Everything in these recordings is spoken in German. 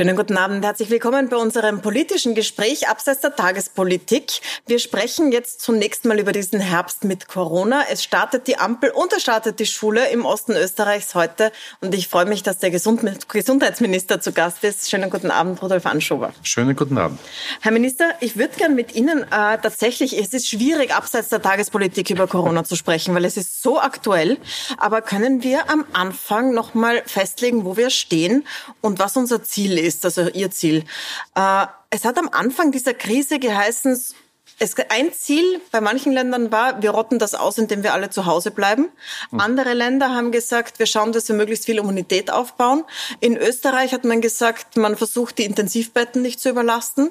Schönen guten Abend, herzlich willkommen bei unserem politischen Gespräch abseits der Tagespolitik. Wir sprechen jetzt zunächst mal über diesen Herbst mit Corona. Es startet die Ampel und es startet die Schule im Osten Österreichs heute und ich freue mich, dass der Gesundheitsminister zu Gast ist. Schönen guten Abend, Rudolf Anschober. Schönen guten Abend. Herr Minister, ich würde gern mit Ihnen äh, tatsächlich, es ist schwierig, abseits der Tagespolitik über Corona zu sprechen, weil es ist so aktuell, aber können wir am Anfang noch mal festlegen, wo wir stehen und was unser Ziel ist, also Ihr Ziel. Äh, es hat am Anfang dieser Krise geheißen, es, ein Ziel bei manchen Ländern war, wir rotten das aus, indem wir alle zu Hause bleiben. Mhm. Andere Länder haben gesagt, wir schauen, dass wir möglichst viel Immunität aufbauen. In Österreich hat man gesagt, man versucht, die Intensivbetten nicht zu überlasten.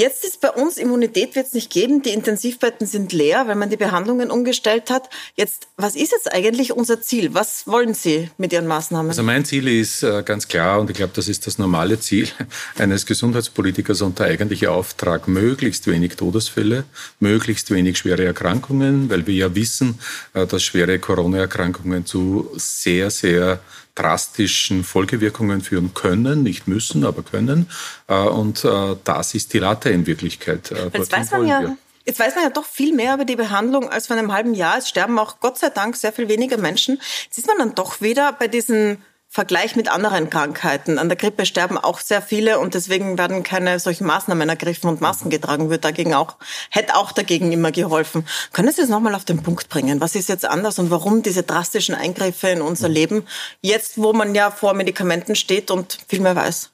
Jetzt ist bei uns Immunität wird es nicht geben. Die Intensivbetten sind leer, weil man die Behandlungen umgestellt hat. Jetzt, was ist jetzt eigentlich unser Ziel? Was wollen Sie mit Ihren Maßnahmen? Also mein Ziel ist äh, ganz klar und ich glaube, das ist das normale Ziel eines Gesundheitspolitikers und der eigentliche Auftrag, möglichst wenig Todesfälle, möglichst wenig schwere Erkrankungen, weil wir ja wissen, äh, dass schwere Corona-Erkrankungen zu sehr, sehr drastischen Folgewirkungen führen können, nicht müssen, aber können. Äh, und äh, das ist die Latte in Wirklichkeit. Äh, Jetzt weiß man ja, Jetzt weiß man ja doch viel mehr über die Behandlung als vor einem halben Jahr. Es sterben auch Gott sei Dank sehr viel weniger Menschen. Jetzt ist man dann doch wieder bei diesen Vergleich mit anderen Krankheiten. An der Grippe sterben auch sehr viele und deswegen werden keine solchen Maßnahmen ergriffen und Masken getragen wird dagegen auch, hätte auch dagegen immer geholfen. Können Sie es nochmal auf den Punkt bringen? Was ist jetzt anders und warum diese drastischen Eingriffe in unser Leben jetzt, wo man ja vor Medikamenten steht und viel mehr weiß?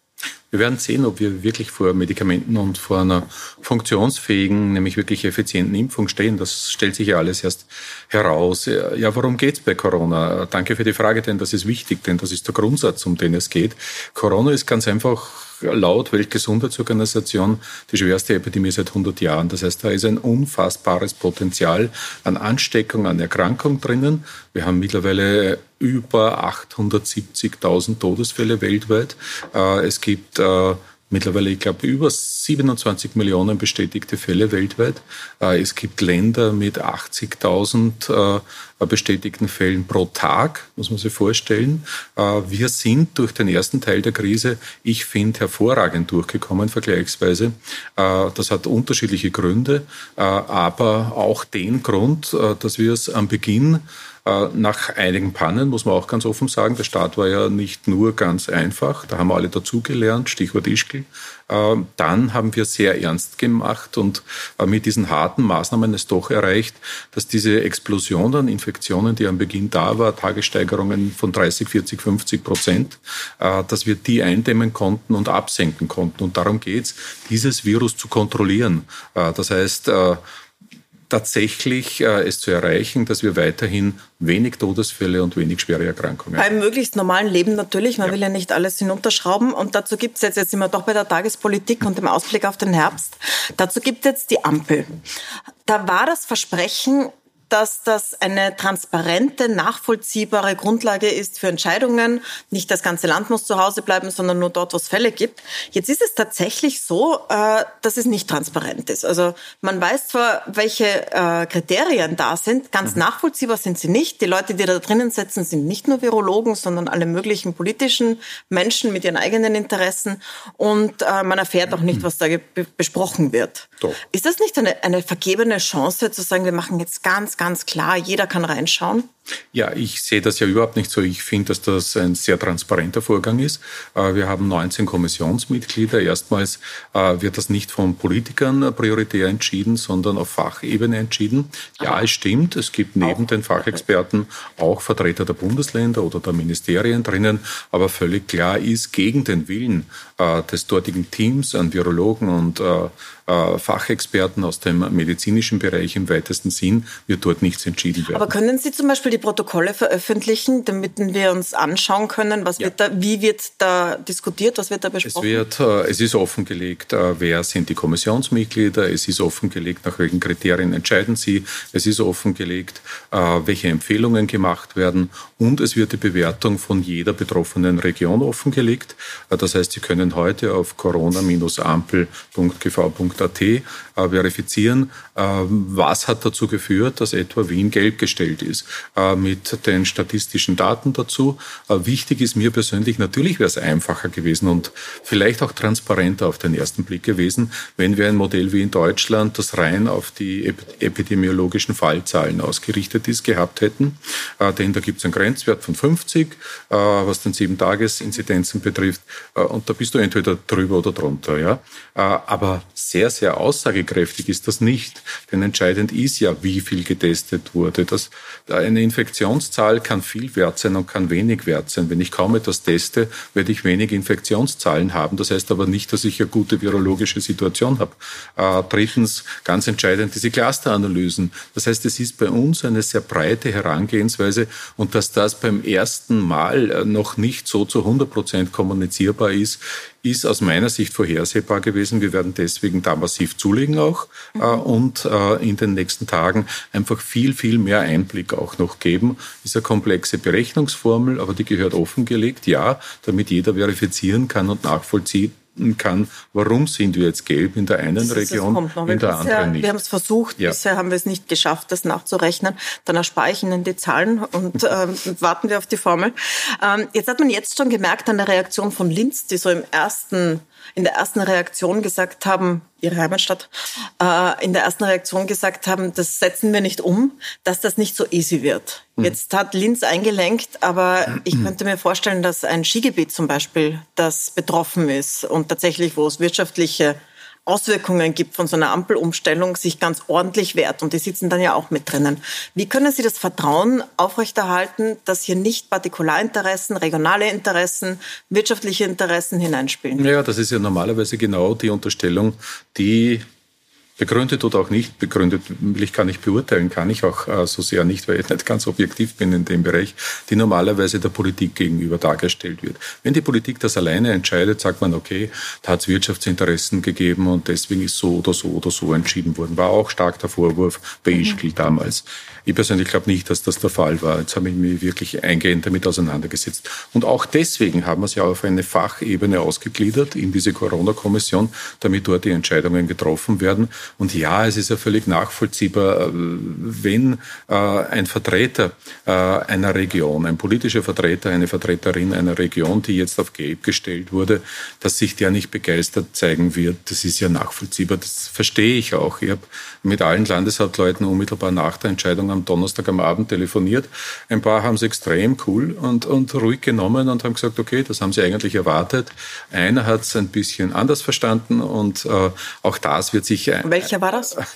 Wir werden sehen, ob wir wirklich vor Medikamenten und vor einer funktionsfähigen, nämlich wirklich effizienten Impfung stehen. Das stellt sich ja alles erst heraus. Ja, worum geht's bei Corona? Danke für die Frage, denn das ist wichtig, denn das ist der Grundsatz, um den es geht. Corona ist ganz einfach laut Weltgesundheitsorganisation die schwerste Epidemie seit 100 Jahren. Das heißt, da ist ein unfassbares Potenzial an Ansteckung, an Erkrankung drinnen. Wir haben mittlerweile über 870.000 Todesfälle weltweit. Äh, es gibt äh, mittlerweile, ich glaube, über 27 Millionen bestätigte Fälle weltweit. Äh, es gibt Länder mit 80.000 äh, bestätigten Fällen pro Tag, muss man sich vorstellen. Wir sind durch den ersten Teil der Krise, ich finde, hervorragend durchgekommen vergleichsweise. Das hat unterschiedliche Gründe, aber auch den Grund, dass wir es am Beginn nach einigen Pannen, muss man auch ganz offen sagen, der Start war ja nicht nur ganz einfach, da haben wir alle dazugelernt, Stichwort Ischgl. Äh, dann haben wir sehr ernst gemacht und äh, mit diesen harten Maßnahmen es doch erreicht, dass diese Explosion an Infektionen, die am Beginn da war, Tagessteigerungen von 30, 40, 50 Prozent, dass wir die eindämmen konnten und absenken konnten. Und darum geht's, dieses Virus zu kontrollieren. Das heißt, tatsächlich äh, es zu erreichen, dass wir weiterhin wenig Todesfälle und wenig schwere Erkrankungen haben. Beim möglichst normalen Leben natürlich. Man ja. will ja nicht alles hinunterschrauben. Und dazu gibt es jetzt, jetzt sind wir doch bei der Tagespolitik und dem Ausblick auf den Herbst. Dazu gibt es jetzt die Ampel. Da war das Versprechen, dass das eine transparente, nachvollziehbare Grundlage ist für Entscheidungen. Nicht das ganze Land muss zu Hause bleiben, sondern nur dort, wo es Fälle gibt. Jetzt ist es tatsächlich so, äh, dass es nicht transparent ist. Also man weiß zwar, welche äh, Kriterien da sind, ganz mhm. nachvollziehbar sind sie nicht. Die Leute, die da drinnen sitzen, sind nicht nur Virologen, sondern alle möglichen politischen Menschen mit ihren eigenen Interessen. Und äh, man erfährt auch nicht, mhm. was da besprochen wird. Doch. Ist das nicht eine, eine vergebene Chance zu sagen, wir machen jetzt ganz ganz, klar, jeder kann reinschauen? Ja, ich sehe das ja überhaupt nicht so. Ich finde, dass das ein sehr transparenter Vorgang ist. Äh, wir haben 19 Kommissionsmitglieder. Erstmals äh, wird das nicht von Politikern prioritär entschieden, sondern auf Fachebene entschieden. Ja, es stimmt. Es gibt neben den Fachexperten auch Vertreter der Bundesländer oder der Ministerien drinnen. Aber völlig klar ist, gegen den Willen äh, des dortigen Teams an Virologen und Fachexperten aus dem medizinischen Bereich im weitesten Sinn wird dort nichts entschieden werden. Aber können Sie zum Beispiel die Protokolle veröffentlichen, damit wir uns anschauen können, was ja. wird da, wie wird da diskutiert, was wird da besprochen? Es, wird, äh, es ist offengelegt, äh, wer sind die Kommissionsmitglieder, es ist offengelegt, nach welchen Kriterien entscheiden sie, es ist offengelegt, äh, welche Empfehlungen gemacht werden und es wird die Bewertung von jeder betroffenen Region offengelegt. Das heißt, Sie können heute auf corona-ampel.gv.at verifizieren, was hat dazu geführt, dass etwa Wien gelb gestellt ist mit den statistischen Daten dazu. Wichtig ist mir persönlich, natürlich wäre es einfacher gewesen und vielleicht auch transparenter auf den ersten Blick gewesen, wenn wir ein Modell wie in Deutschland, das rein auf die epidemiologischen Fallzahlen ausgerichtet ist, gehabt hätten. Denn da gibt es einen Grenzwert von 50, was den Sieben-Tages-Inzidenzen betrifft. Und da bist du entweder drüber oder drunter. Ja? Aber sehr, sehr aussagekräftig ist das nicht. Denn entscheidend ist ja, wie viel getestet wurde. Das, eine Infektionszahl kann viel wert sein und kann wenig wert sein. Wenn ich kaum etwas teste, werde ich wenig Infektionszahlen haben. Das heißt aber nicht, dass ich eine gute virologische Situation habe. Äh, drittens, ganz entscheidend, diese Clusteranalysen. Das heißt, es ist bei uns eine sehr breite Herangehensweise und dass das beim ersten Mal äh, noch nicht so zu 100 Prozent kommunizierbar ist, ist aus meiner Sicht vorhersehbar gewesen. Wir werden deswegen da massiv zulegen auch mhm. äh, und äh, in den nächsten Tagen einfach viel, viel mehr Einblick auch noch geben. Ist eine komplexe Berechnungsformel, aber die gehört offengelegt, ja, damit jeder verifizieren kann und nachvollziehen kann, warum sind wir jetzt gelb in der einen das Region, in der anderen nicht. Wir haben es versucht, ja. bisher haben wir es nicht geschafft, das nachzurechnen. Dann erspare ich Ihnen die Zahlen und äh, warten wir auf die Formel. Ähm, jetzt hat man jetzt schon gemerkt an der Reaktion von Linz, die so im ersten in der ersten Reaktion gesagt haben, ihre Heimatstadt, äh, in der ersten Reaktion gesagt haben, das setzen wir nicht um, dass das nicht so easy wird. Mhm. Jetzt hat Linz eingelenkt, aber ich könnte mir vorstellen, dass ein Skigebiet zum Beispiel, das betroffen ist und tatsächlich, wo es wirtschaftliche Auswirkungen gibt von so einer Ampelumstellung, sich ganz ordentlich wehrt. Und die sitzen dann ja auch mit drinnen. Wie können Sie das Vertrauen aufrechterhalten, dass hier nicht Partikularinteressen, regionale Interessen, wirtschaftliche Interessen hineinspielen? Ja, das ist ja normalerweise genau die Unterstellung, die Begründet oder auch nicht begründet, will ich gar nicht beurteilen, kann ich auch äh, so sehr nicht, weil ich nicht ganz objektiv bin in dem Bereich, die normalerweise der Politik gegenüber dargestellt wird. Wenn die Politik das alleine entscheidet, sagt man, okay, da hat es Wirtschaftsinteressen gegeben und deswegen ist so oder so oder so entschieden worden. War auch stark der Vorwurf bei mhm. Ischgl damals. Ich persönlich glaube nicht, dass das der Fall war. Jetzt habe ich mich wirklich eingehend damit auseinandergesetzt. Und auch deswegen haben wir es ja auf eine Fachebene ausgegliedert in diese Corona-Kommission, damit dort die Entscheidungen getroffen werden. Und ja, es ist ja völlig nachvollziehbar, äh, wenn äh, ein Vertreter äh, einer Region, ein politischer Vertreter, eine Vertreterin einer Region, die jetzt auf Gelb gestellt wurde, dass sich der nicht begeistert zeigen wird. Das ist ja nachvollziehbar. Das verstehe ich auch. Ich habe mit allen Landeshauptleuten unmittelbar nach der Entscheidung am Donnerstag am Abend telefoniert. Ein paar haben es extrem cool und, und ruhig genommen und haben gesagt, okay, das haben sie eigentlich erwartet. Einer hat es ein bisschen anders verstanden und äh, auch das wird sich... Welcher war das?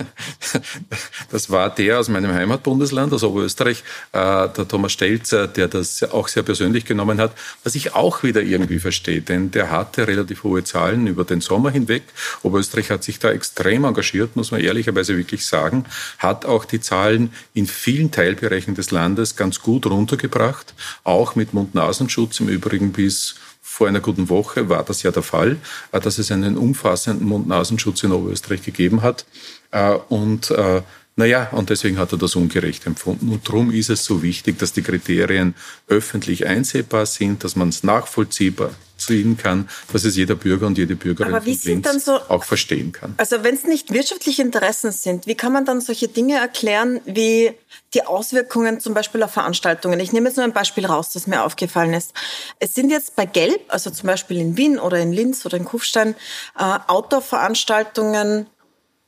Das war der aus meinem Heimatbundesland, aus Oberösterreich, äh, der Thomas Stelzer, der das auch sehr persönlich genommen hat, was ich auch wieder irgendwie verstehe, denn der hatte relativ hohe Zahlen über den Sommer hinweg. Oberösterreich hat sich da extrem engagiert, muss man ehrlicherweise wirklich sagen, hat auch die Zahlen in vielen Teilbereichen des Landes ganz gut runtergebracht, auch mit Mund-Nasenschutz im Übrigen bis vor einer guten Woche war das ja der Fall, äh, dass es einen umfassenden Mund-Nasenschutz in Oberösterreich gegeben hat. Äh, und äh, naja, und deswegen hat er das ungerecht empfunden. Und darum ist es so wichtig, dass die Kriterien öffentlich einsehbar sind, dass man es nachvollziehbar ziehen kann, dass es jeder Bürger und jede Bürgerin Aber wie sind dann so, auch verstehen kann. Also wenn es nicht wirtschaftliche Interessen sind, wie kann man dann solche Dinge erklären wie die Auswirkungen zum Beispiel auf Veranstaltungen? Ich nehme jetzt nur ein Beispiel raus, das mir aufgefallen ist. Es sind jetzt bei Gelb, also zum Beispiel in Wien oder in Linz oder in Kufstein, äh, Outdoor-Veranstaltungen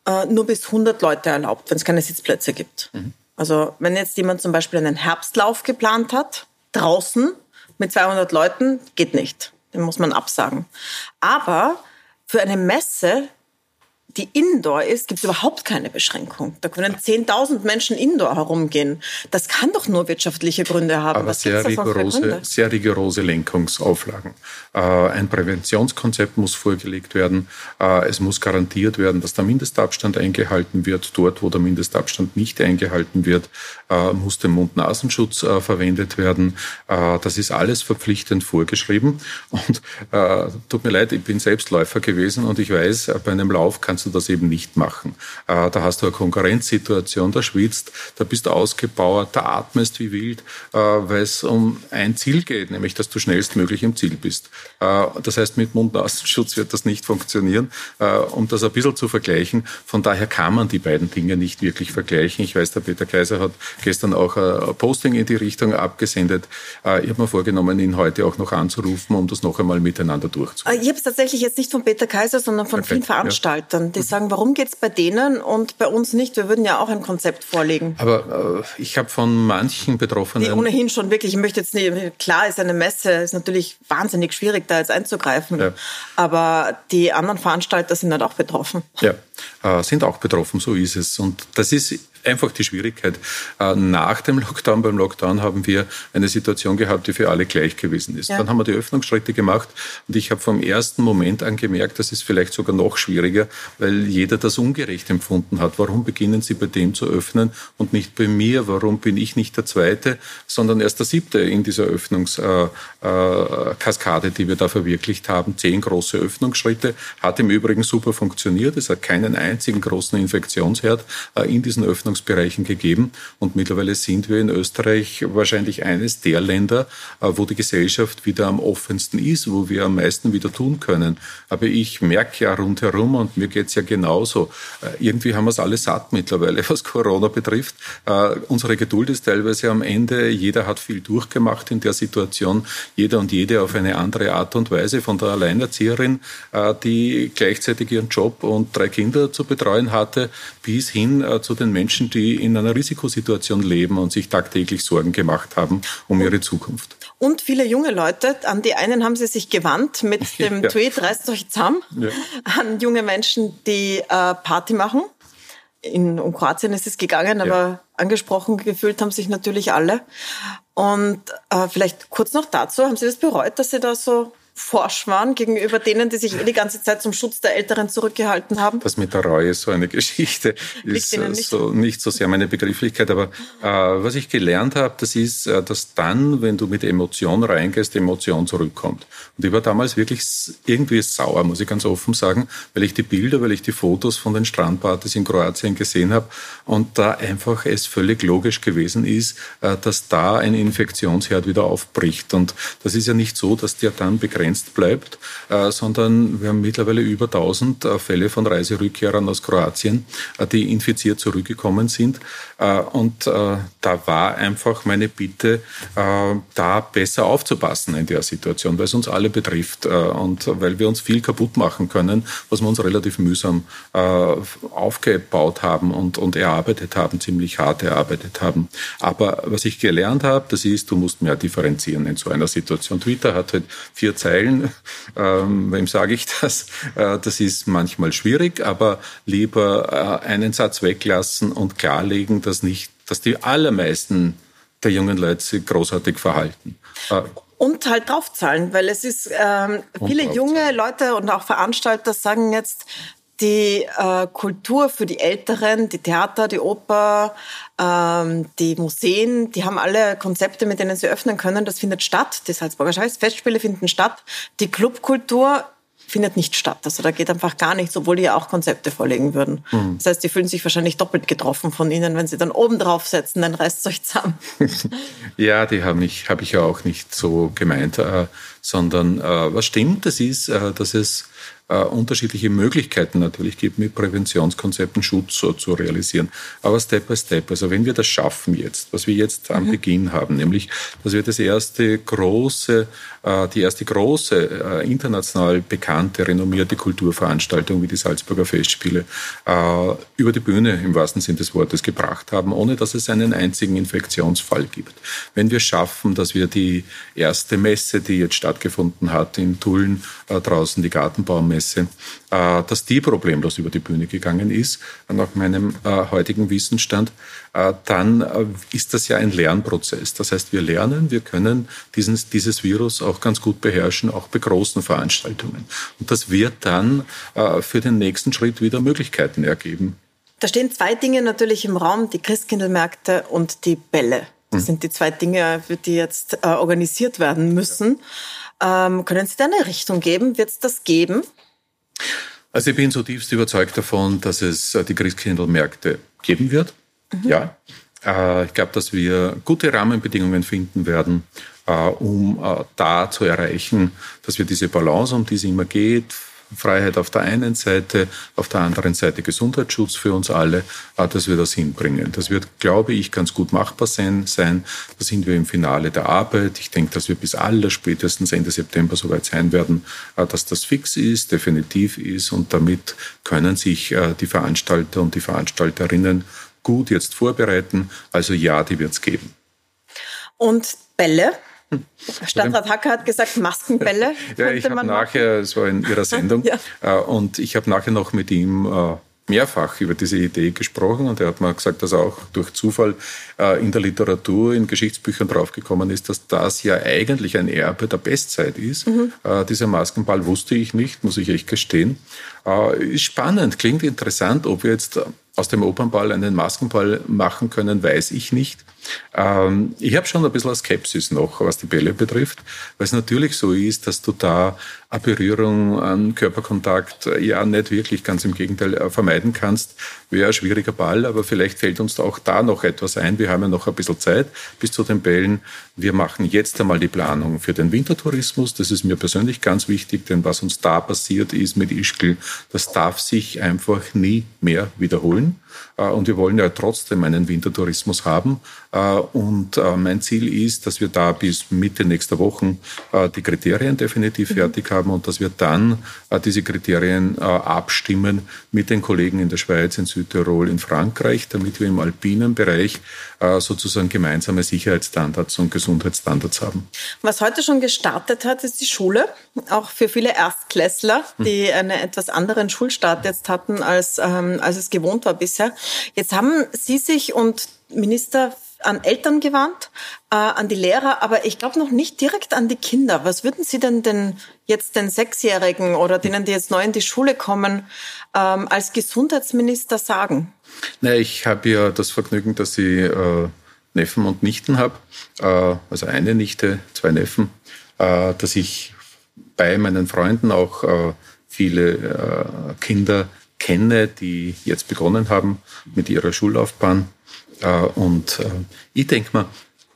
äh, nur bis 100 Leute erlaubt, wenn es keine Sitzplätze gibt. Mhm. Also wenn jetzt jemand zum Beispiel einen Herbstlauf geplant hat, draußen mit 200 Leuten, geht nicht den muss man absagen. Aber für eine Messe die Indoor ist, gibt es überhaupt keine Beschränkung. Da können 10.000 Menschen Indoor herumgehen. Das kann doch nur wirtschaftliche Gründe haben. Aber Was sehr rigorose, sehr rigorose Lenkungsauflagen. Äh, ein Präventionskonzept muss vorgelegt werden. Äh, es muss garantiert werden, dass der Mindestabstand eingehalten wird. Dort, wo der Mindestabstand nicht eingehalten wird, äh, muss der Mund-Nasenschutz verwendet werden. Das ist alles verpflichtend vorgeschrieben. Und tut mir leid, ich bin selbst Läufer gewesen und ich weiß, bei einem Lauf kann kannst du das eben nicht machen. Äh, da hast du eine Konkurrenzsituation, da schwitzt, da bist du ausgebauert, da atmest wie wild, äh, weil es um ein Ziel geht, nämlich dass du schnellstmöglich im Ziel bist. Äh, das heißt, mit Mund-Nasenschutz wird das nicht funktionieren. Um das ein bisschen zu vergleichen, von daher kann man die beiden Dinge nicht wirklich vergleichen. Ich weiß, der Peter Kaiser hat gestern auch ein Posting in die Richtung abgesendet. Ich habe mir vorgenommen, ihn heute auch noch anzurufen, um das noch einmal miteinander durchzuführen. Ich habe es tatsächlich jetzt nicht von Peter Kaiser, sondern von okay. vielen Veranstaltern, die ja. sagen, warum geht es bei denen und bei uns nicht? Wir würden ja auch ein Konzept vorlegen. Aber äh, ich habe von manchen Betroffenen... Die ohnehin schon wirklich, ich möchte jetzt nicht, klar ist eine Messe, ist natürlich wahnsinnig schwierig, da jetzt einzugreifen. Ja. Aber die anderen Veranstalter sind halt auch betroffen. Ja, äh, sind auch betroffen, so ist es. Und das ist einfach die Schwierigkeit. Äh, nach dem Lockdown, beim Lockdown haben wir eine Situation gehabt, die für alle gleich gewesen ist. Ja. Dann haben wir die Öffnungsschritte gemacht und ich habe vom ersten Moment an gemerkt, das ist vielleicht sogar noch schwieriger, weil jeder das ungerecht empfunden hat. Warum beginnen Sie bei dem zu öffnen und nicht bei mir? Warum bin ich nicht der Zweite, sondern erst der Siebte in dieser Öffnungskaskade, äh, die wir da verwirklicht haben? Zehn große Öffnungsschritte. Hat im Übrigen super funktioniert. Es hat keinen einzigen großen Infektionsherd in diesen Öffnungsbereichen gegeben. Und mittlerweile sind wir in Österreich wahrscheinlich eines der Länder, äh, wo die Gesellschaft wieder am offensten ist, wo wir am meisten wieder tun können. Aber ich merke ja rundherum und mir geht's ja genauso. Äh, irgendwie haben wir es alle satt mittlerweile, was Corona betrifft. Äh, unsere Geduld ist teilweise am Ende. Jeder hat viel durchgemacht in der Situation. Jeder und jede auf eine andere Art und Weise. Von der Alleinerzieherin, die gleichzeitig ihren Job und drei Kinder zu betreuen hatte, bis hin zu den Menschen, Menschen, die in einer Risikosituation leben und sich tagtäglich Sorgen gemacht haben um ihre Zukunft. Und viele junge Leute, an die einen haben sie sich gewandt mit dem ja. Tweet, reißt euch zusammen, ja. an junge Menschen, die äh, Party machen. In um Kroatien ist es gegangen, aber ja. angesprochen gefühlt haben sich natürlich alle. Und äh, vielleicht kurz noch dazu, haben Sie das bereut, dass Sie da so forsch waren gegenüber denen, die sich eh die ganze Zeit zum Schutz der Älteren zurückgehalten haben? Das mit der Reue ist so eine Geschichte, ist nicht. So, nicht so sehr meine Begrifflichkeit. Aber äh, was ich gelernt habe, das ist, äh, dass dann, wenn du mit Emotion reingehst, Emotion zurückkommt. Und ich war damals wirklich irgendwie sauer, muss ich ganz offen sagen, weil ich die Bilder, weil ich die Fotos von den Strandpartys in Kroatien gesehen habe und da einfach es völlig logisch gewesen ist, äh, dass da ein Infektionsherd wieder aufbricht. Und das ist ja nicht so, dass der dann begrenzt begrenzt bleibt, äh, sondern wir haben mittlerweile über 1000 äh, Fälle von Reiserückkehrern aus Kroatien, äh, die infiziert zurückgekommen sind. Und da war einfach meine Bitte, da besser aufzupassen in der Situation, weil es uns alle betrifft und weil wir uns viel kaputt machen können, was wir uns relativ mühsam aufgebaut haben und, erarbeitet haben, ziemlich hart erarbeitet haben. Aber was ich gelernt habe, das ist, du musst mehr differenzieren in so einer Situation. Twitter hat halt vier Zeilen Zeilen. Ähm, wem sage ich das? Äh, das ist manchmal schwierig, aber lieber äh, einen Satz weglassen und klarlegen, dass nicht, dass die allermeisten der jungen Leute sich großartig verhalten. Äh, und halt draufzahlen, weil es ist, ähm, viele junge Leute und auch Veranstalter sagen jetzt, die äh, Kultur für die Älteren, die Theater, die Oper, ähm, die Museen, die haben alle Konzepte, mit denen sie öffnen können. Das findet statt. Die Salzburger Festspiele finden statt. Die Clubkultur findet nicht statt. Also da geht einfach gar nichts, obwohl die ja auch Konzepte vorlegen würden. Mhm. Das heißt, die fühlen sich wahrscheinlich doppelt getroffen von ihnen, wenn sie dann oben drauf setzen, dann reißt es euch zusammen. ja, die habe ich, hab ich ja auch nicht so gemeint, äh, sondern äh, was stimmt, das ist, äh, dass es äh, unterschiedliche Möglichkeiten natürlich gibt, mit Präventionskonzepten Schutz so zu realisieren. Aber Step by Step. Also wenn wir das schaffen jetzt, was wir jetzt am mhm. Beginn haben, nämlich, dass wir das erste große, äh, die erste große, äh, international bekannte, renommierte Kulturveranstaltung wie die Salzburger Festspiele äh, über die Bühne im wahrsten Sinne des Wortes gebracht haben, ohne dass es einen einzigen Infektionsfall gibt. Wenn wir schaffen, dass wir die erste Messe, die jetzt stattgefunden hat in Tulln, äh, draußen die Gartenbaumesse, Messe, äh, dass die problemlos über die Bühne gegangen ist, nach meinem äh, heutigen Wissensstand, äh, dann ist das ja ein Lernprozess. Das heißt, wir lernen, wir können diesen, dieses Virus auch ganz gut beherrschen, auch bei großen Veranstaltungen. Und das wird dann für den nächsten Schritt wieder Möglichkeiten ergeben. Da stehen zwei Dinge natürlich im Raum, die Christkindlmärkte und die Bälle. Das mhm. sind die zwei Dinge, die jetzt organisiert werden müssen. Ja. Ähm, können Sie da eine Richtung geben? Wird es das geben? Also ich bin zutiefst überzeugt davon, dass es äh, die Christkindlmärkte geben wird. Mhm. Ja. Äh, ich glaube, dass wir gute Rahmenbedingungen finden werden, äh, um da zu erreichen, dass wir diese Balance, um die es immer geht, Freiheit auf der einen Seite, auf der anderen Seite Gesundheitsschutz für uns alle, äh, dass wir das hinbringen. Das wird, glaube ich, ganz gut machbar sein. sein. Da sind wir im Finale der Arbeit. Ich denke, dass wir bis aller spätestens Ende September soweit sein werden, äh, dass das fix ist, definitiv ist und damit können sich äh, die Veranstalter und die Veranstalterinnen gut jetzt vorbereiten. Also ja, die wird es geben. Und Bälle? Stadtrat Hacker hat gesagt, Maskenbälle. ja, ich habe nachher, es war in Ihrer Sendung, ja. Äh, und ich habe nachher noch mit ihm äh, mehrfach über diese Idee gesprochen und er hat mir gesagt, dass er auch durch Zufall äh, in der Literatur, in Geschichtsbüchern draufgekommen ist, dass das ja eigentlich ein Erbe der Bestzeit ist. Mhm. Dieser Maskenball wusste ich nicht, muss ich echt gestehen. Ist spannend, klingt interessant, ob wir jetzt aus dem Opernball einen Maskenball machen können, weiß ich nicht. Ähm, ich habe schon ein bisschen Skepsis noch, was die Bälle betrifft, weil es natürlich so ist, dass du da eine Berührung, einen Körperkontakt äh, ja nicht wirklich, ganz im Gegenteil, äh, vermeiden kannst. Wäre ein schwieriger Ball, aber vielleicht fällt uns auch da noch etwas ein. Wir haben ja noch ein bisschen Zeit bis zu den Bällen. Wir machen jetzt einmal die Planung für den Wintertourismus. Das ist mir persönlich ganz wichtig, denn was uns da passiert ist mit Ischgl, das darf sich einfach nie mehr wiederholen. Äh, und wir wollen ja trotzdem einen Wintertourismus haben. Äh, und äh, mein Ziel ist, dass wir da bis Mitte nächster Woche die Kriterien definitiv mhm. fertig haben und dass wir dann diese Kriterien abstimmen mit den Kollegen in der Schweiz, in Südtirol, in Frankreich, damit wir im alpinen Bereich sozusagen gemeinsame Sicherheitsstandards und Gesundheitsstandards haben. Was heute schon gestartet hat, ist die Schule. Auch für viele Erstklässler, die mhm. einen etwas anderen Schulstart jetzt hatten, als, ähm, als es gewohnt war bisher. Jetzt haben Sie sich und Minister an Eltern gewandt, äh, an die Lehrer, aber ich glaube noch nicht direkt an die Kinder. Was würden Sie denn, denn jetzt den Sechsjährigen oder denen, die jetzt neu in die Schule kommen, ähm, als Gesundheitsminister sagen? Na, ich habe ja das Vergnügen, dass ich äh, Neffen und Nichten habe, äh, also eine Nichte, zwei Neffen, äh, dass ich bei meinen Freunden auch äh, viele äh, Kinder kenne, die jetzt begonnen haben mit ihrer Schullaufbahn. Äh, und äh, ich denke mal,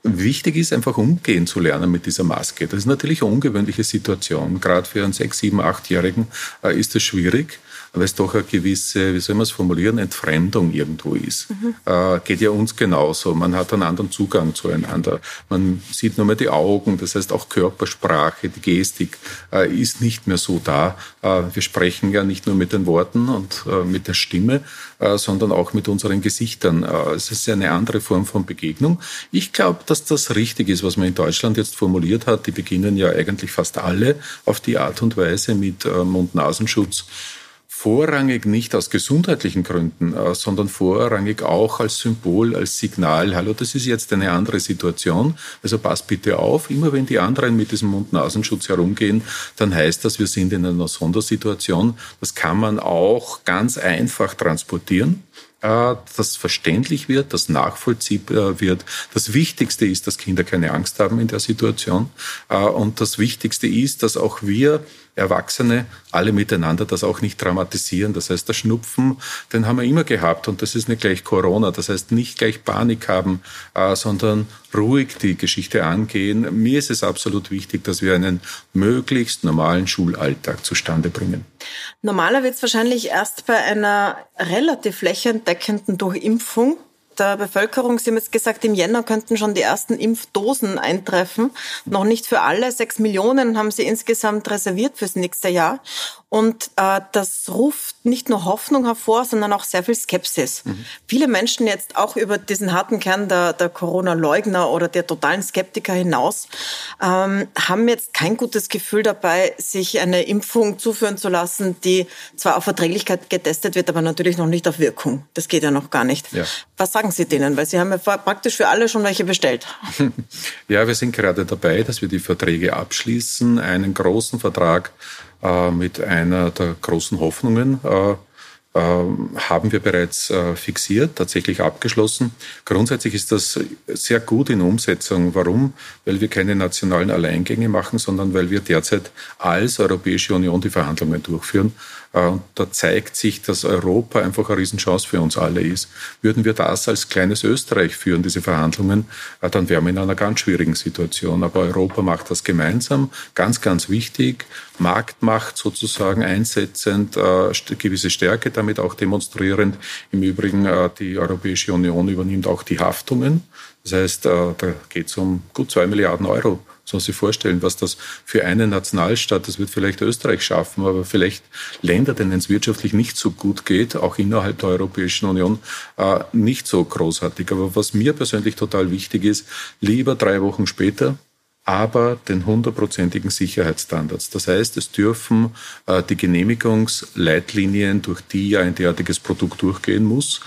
wichtig ist einfach umgehen zu lernen mit dieser Maske. Das ist natürlich eine ungewöhnliche Situation. Gerade für einen sechs, sieben, achtjährigen äh, ist es schwierig weil es doch eine gewisse, wie soll man es formulieren, Entfremdung irgendwo ist. Mhm. Äh, geht ja uns genauso. Man hat einen anderen Zugang zueinander. Man sieht nur mehr die Augen, das heißt auch Körpersprache, die Gestik äh, ist nicht mehr so da. Äh, wir sprechen ja nicht nur mit den Worten und äh, mit der Stimme, äh, sondern auch mit unseren Gesichtern. Äh, es ist eine andere Form von Begegnung. Ich glaube, dass das richtig ist, was man in Deutschland jetzt formuliert hat. Die beginnen ja eigentlich fast alle auf die Art und Weise mit Mund-Nasenschutz vorrangig nicht aus gesundheitlichen Gründen, äh, sondern vorrangig auch als Symbol, als Signal, hallo, das ist jetzt eine andere Situation, also passt bitte auf, immer wenn die anderen mit diesem Mund-Nasenschutz herumgehen, dann heißt das, wir sind in einer Sondersituation. Das kann man auch ganz einfach transportieren äh, das verständlich wird, das nachvollziehbar wird. Das Wichtigste ist, dass Kinder keine Angst haben in der Situation. Äh, und das Wichtigste ist, dass auch wir Erwachsene alle miteinander das auch nicht dramatisieren. Das heißt, der Schnupfen, den haben wir immer gehabt und das ist nicht gleich Corona. Das heißt, nicht gleich Panik haben, äh, sondern ruhig die Geschichte angehen. Mir ist es absolut wichtig, dass wir einen möglichst normalen Schulalltag zustande bringen. Normaler wird es wahrscheinlich erst bei einer relativ flächendeckenden Durchimpfung der Bevölkerung. Sie haben jetzt gesagt, im Jänner könnten schon die ersten Impfdosen eintreffen. Noch nicht für alle. Sechs Millionen haben Sie insgesamt reserviert fürs nächste Jahr. Und äh, das ruft nicht nur Hoffnung hervor, sondern auch sehr viel Skepsis. Mhm. Viele Menschen jetzt auch über diesen harten Kern der, der Corona-Leugner oder der totalen Skeptiker hinaus ähm, haben jetzt kein gutes Gefühl dabei, sich eine Impfung zuführen zu lassen, die zwar auf Verträglichkeit getestet wird, aber natürlich noch nicht auf Wirkung. Das geht ja noch gar nicht. Ja. Was sagen Sie denen? Weil Sie haben ja praktisch für alle schon welche bestellt. Ja, wir sind gerade dabei, dass wir die Verträge abschließen. Einen großen Vertrag mit einer der großen Hoffnungen, äh, haben wir bereits äh, fixiert, tatsächlich abgeschlossen. Grundsätzlich ist das sehr gut in Umsetzung. Warum? Weil wir keine nationalen Alleingänge machen, sondern weil wir derzeit als Europäische Union die Verhandlungen durchführen. Äh, und da zeigt sich, dass Europa einfach eine Riesenchance für uns alle ist. Würden wir das als kleines Österreich führen, diese Verhandlungen, äh, dann wären wir in einer ganz schwierigen Situation. Aber Europa macht das gemeinsam, ganz, ganz wichtig. Marktmacht sozusagen einsetzend, gewisse Stärke damit auch demonstrierend. Im Übrigen, äh, die Europäische Union übernimmt auch die Haftungen. Das heißt, äh, da geht es um gut zwei Milliarden Euro. So sich vorstellen, was das für eine Nationalstaat, das wird vielleicht Österreich schaffen, aber vielleicht Länder, denen es wirtschaftlich nicht so gut geht, auch innerhalb der Europäischen Union, äh, nicht so großartig. Aber was mir persönlich total wichtig ist, lieber drei Wochen später, aber den hundertprozentigen Sicherheitsstandards. Das heißt, es dürfen äh, die Genehmigungsleitlinien, durch die ja ein derartiges Produkt durchgehen muss,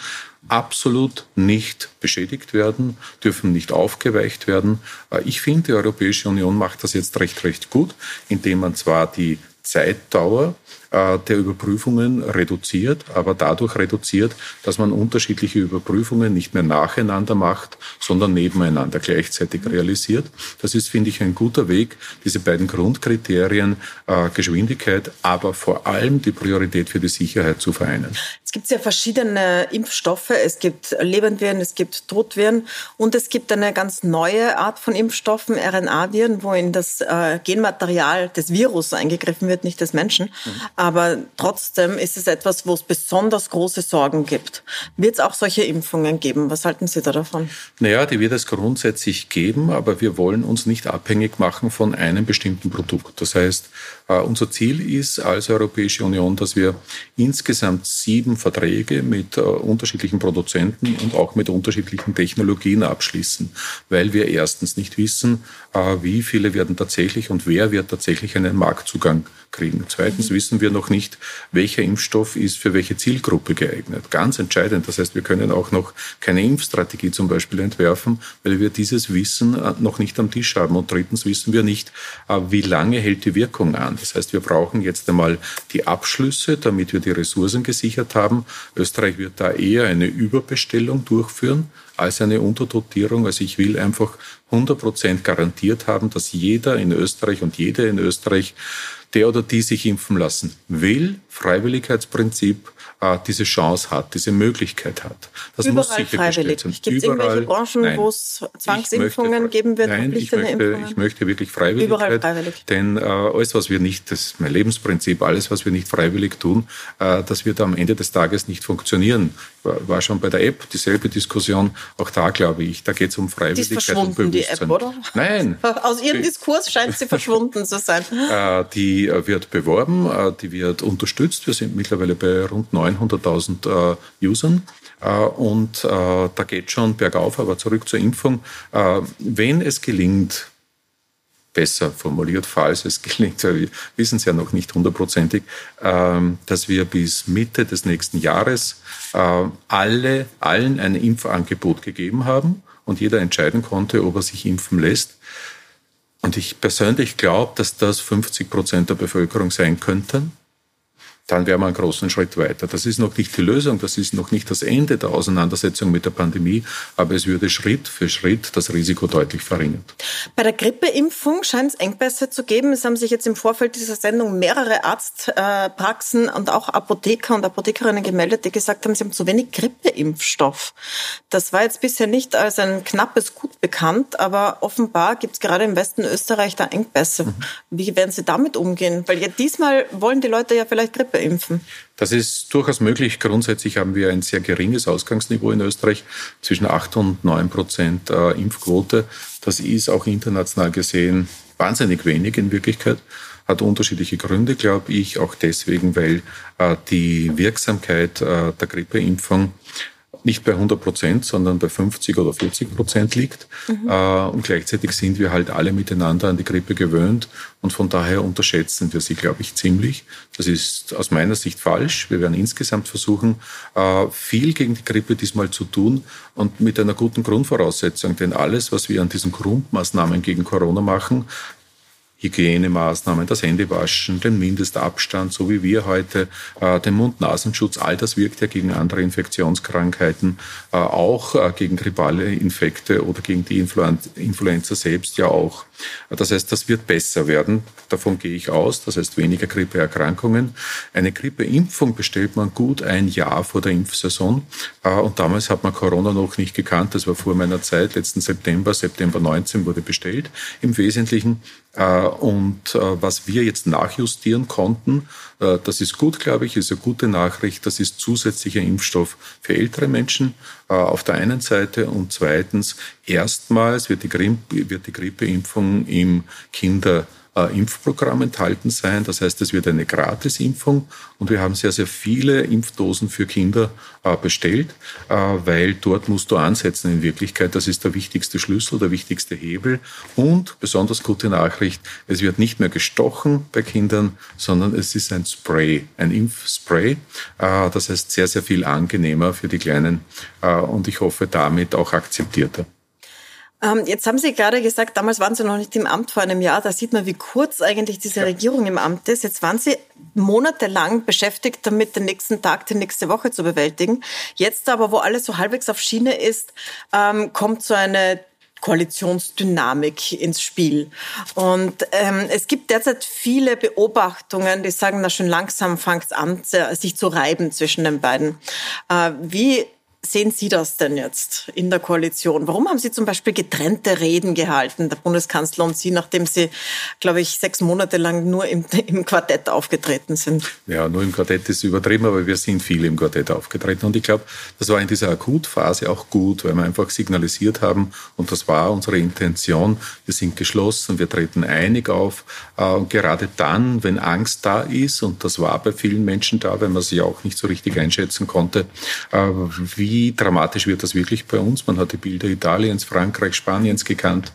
absolut nicht beschädigt werden, dürfen nicht aufgeweicht werden. Äh, ich finde, die Europäische Union macht das jetzt recht, recht gut, indem man zwar die Zeitdauer der Überprüfungen reduziert, aber dadurch reduziert, dass man unterschiedliche Überprüfungen nicht mehr nacheinander macht, sondern nebeneinander gleichzeitig realisiert. Das ist, finde ich, ein guter Weg, diese beiden Grundkriterien äh, Geschwindigkeit, aber vor allem die Priorität für die Sicherheit zu vereinen. Es gibt ja verschiedene Impfstoffe. Es gibt Lebendviren, es gibt Totviren und es gibt eine ganz neue Art von Impfstoffen, RNA-Viren, wo in das äh, Genmaterial des Virus eingegriffen wird, nicht des Menschen. Mhm. Aber trotzdem ist es etwas, wo es besonders große Sorgen gibt. Wird es auch solche Impfungen geben? Was halten Sie da davon? Naja, die wird es grundsätzlich geben, aber wir wollen uns nicht abhängig machen von einem bestimmten Produkt. Das heißt, äh, unser Ziel ist als Europäische Union, dass wir insgesamt sieben Verträge mit äh, unterschiedlichen Produzenten und auch mit unterschiedlichen Technologien abschließen, weil wir erstens nicht wissen, äh, wie viele werden tatsächlich und wer wird tatsächlich einen Marktzugang kriegen. Zweitens wissen wir noch nicht, welcher Impfstoff ist für welche Zielgruppe geeignet. Ganz entscheidend. Das heißt, wir können auch noch keine Impfstrategie zum Beispiel entwerfen, weil wir dieses Wissen äh, noch nicht am Tisch haben. Und drittens wissen wir nicht, äh, wie lange hält die Wirkung an. Das heißt, wir brauchen jetzt einmal die Abschlüsse, damit wir die Ressourcen gesichert haben. Österreich wird da eher eine Überbestellung durchführen als eine Unterdotierung. Also ich will einfach 100 Prozent garantiert haben, dass jeder in Österreich und jede in Österreich der oder die sich impfen lassen will, Freiwilligkeitsprinzip, diese Chance hat, diese Möglichkeit hat. Das Überall muss sein. Gibt es irgendwelche Branchen, wo es Zwangsimpfungen möchte, geben wird? Nein, ich möchte, ich möchte wirklich Freiwilligkeit. Überall freiwillig. Denn äh, alles, was wir nicht, das ist mein Lebensprinzip, alles, was wir nicht freiwillig tun, äh, das wird am Ende des Tages nicht funktionieren. War, war schon bei der App dieselbe Diskussion. Auch da glaube ich, da geht es um Freiwilligkeit die ist verschwunden, und Bewusstsein. Die App, oder? Nein. Aus Ihrem Diskurs scheint sie verschwunden zu sein. Äh, die äh, wird beworben, äh, die wird unterstützt. Wir sind mittlerweile bei rund 900.000 Usern. Und da geht schon bergauf, aber zurück zur Impfung. Wenn es gelingt, besser formuliert, falls es gelingt, wir wissen es ja noch nicht hundertprozentig, ähm, dass wir bis Mitte des nächsten Jahres alle, allen ein Impfangebot gegeben haben und jeder entscheiden konnte, ob er sich impfen lässt. Und ich persönlich glaube, dass das 50 Prozent der Bevölkerung sein könnten dann wären wir einen großen Schritt weiter. Das ist noch nicht die Lösung, das ist noch nicht das Ende der Auseinandersetzung mit der Pandemie, aber es würde Schritt für Schritt das Risiko deutlich verringern. Bei der Grippeimpfung scheint es Engpässe zu geben. Es haben sich jetzt im Vorfeld dieser Sendung mehrere Arztpraxen und auch Apotheker und Apothekerinnen gemeldet, die gesagt haben, sie haben zu wenig Grippeimpfstoff. Das war jetzt bisher nicht als ein knappes Gut bekannt, aber offenbar gibt es gerade im Westen Österreich da Engpässe. Mhm. Wie werden Sie damit umgehen? Weil ja diesmal wollen die Leute ja vielleicht Grippe impfen? Das ist durchaus möglich. Grundsätzlich haben wir ein sehr geringes Ausgangsniveau in Österreich, zwischen 8 und 9 Prozent äh, Impfquote. Das ist auch international gesehen wahnsinnig wenig in Wirklichkeit. Hat unterschiedliche Gründe, glaube ich, auch deswegen, weil äh, die Wirksamkeit äh, der Grippeimpfung nicht bei 100 Prozent, sondern bei 50 oder 40 Prozent liegt. Mhm. Äh, und gleichzeitig sind wir halt alle miteinander an die Grippe gewöhnt und von daher unterschätzen wir sie, glaube ich, ziemlich. Das ist aus meiner Sicht falsch. Wir werden insgesamt versuchen, äh, viel gegen die Grippe diesmal zu tun und mit einer guten Grundvoraussetzung. Denn alles, was wir an diesen Grundmaßnahmen gegen Corona machen, Hygienemaßnahmen, das Händewaschen, den Mindestabstand, so wie wir heute, äh, den Mund-Nasenschutz, all das wirkt ja gegen andere Infektionskrankheiten, äh, auch äh, gegen grippale Infekte oder gegen die Influenza selbst ja auch. Das heißt, das wird besser werden. Davon gehe ich aus. Das heißt, weniger Grippeerkrankungen. Eine Grippeimpfung bestellt man gut ein Jahr vor der Impfsaison. Und damals hat man Corona noch nicht gekannt. Das war vor meiner Zeit. Letzten September, September 19 wurde bestellt im Wesentlichen. Äh, und äh, was wir jetzt nachjustieren konnten, äh, das ist gut, glaube ich, ist eine gute Nachricht. Das ist zusätzlicher Impfstoff für ältere Menschen auf der einen Seite und zweitens erstmals wird die, Grippeimpfung im Kinder äh, Impfprogramm enthalten sein. Das heißt, es wird eine Gratisimpfung und wir haben sehr, sehr viele Impfdosen für Kinder äh, bestellt, äh, weil dort musst du ansetzen in Wirklichkeit. Das ist der wichtigste Schlüssel, der wichtigste Hebel. Und besonders gute Nachricht, es wird nicht mehr gestochen bei Kindern, sondern es ist ein Spray, ein Impfspray. Das heißt, sehr, sehr viel angenehmer für die Kleinen und ich hoffe damit auch akzeptierter. Ähm, jetzt haben Sie gerade gesagt, damals waren Sie noch nicht im Amt vor einem Jahr. Da sieht man, wie kurz eigentlich diese Regierung im Amt ist. Jetzt waren Sie monatelang beschäftigt damit, den nächsten Tag, die nächste Woche zu bewältigen. Jetzt aber, wo alles so halbwegs auf Schiene ist, ähm, kommt so eine Koalitionsdynamik ins Spiel. Und ähm, es gibt derzeit viele Beobachtungen, die sagen, na schon langsam fängt es an, sich zu reiben zwischen den beiden. Äh, wie sehen Sie das denn jetzt in der Koalition? Warum haben Sie zum Beispiel getrennte Reden gehalten, der Bundeskanzler und Sie, nachdem Sie, glaube ich, sechs Monate lang nur im, im Quartett aufgetreten sind? Ja, nur im Quartett ist übertrieben, aber wir sind viel im Quartett aufgetreten. Und ich glaube, das war in dieser Akutphase auch gut, weil wir einfach signalisiert haben, und das war unsere Intention, wir sind geschlossen, wir treten einig auf. Äh, und gerade dann, wenn Angst da ist, und das war bei vielen Menschen da, weil man sie auch nicht so richtig einschätzen konnte, äh, wie wie dramatisch wird das wirklich bei uns? Man hat die Bilder Italiens, Frankreichs, Spaniens gekannt.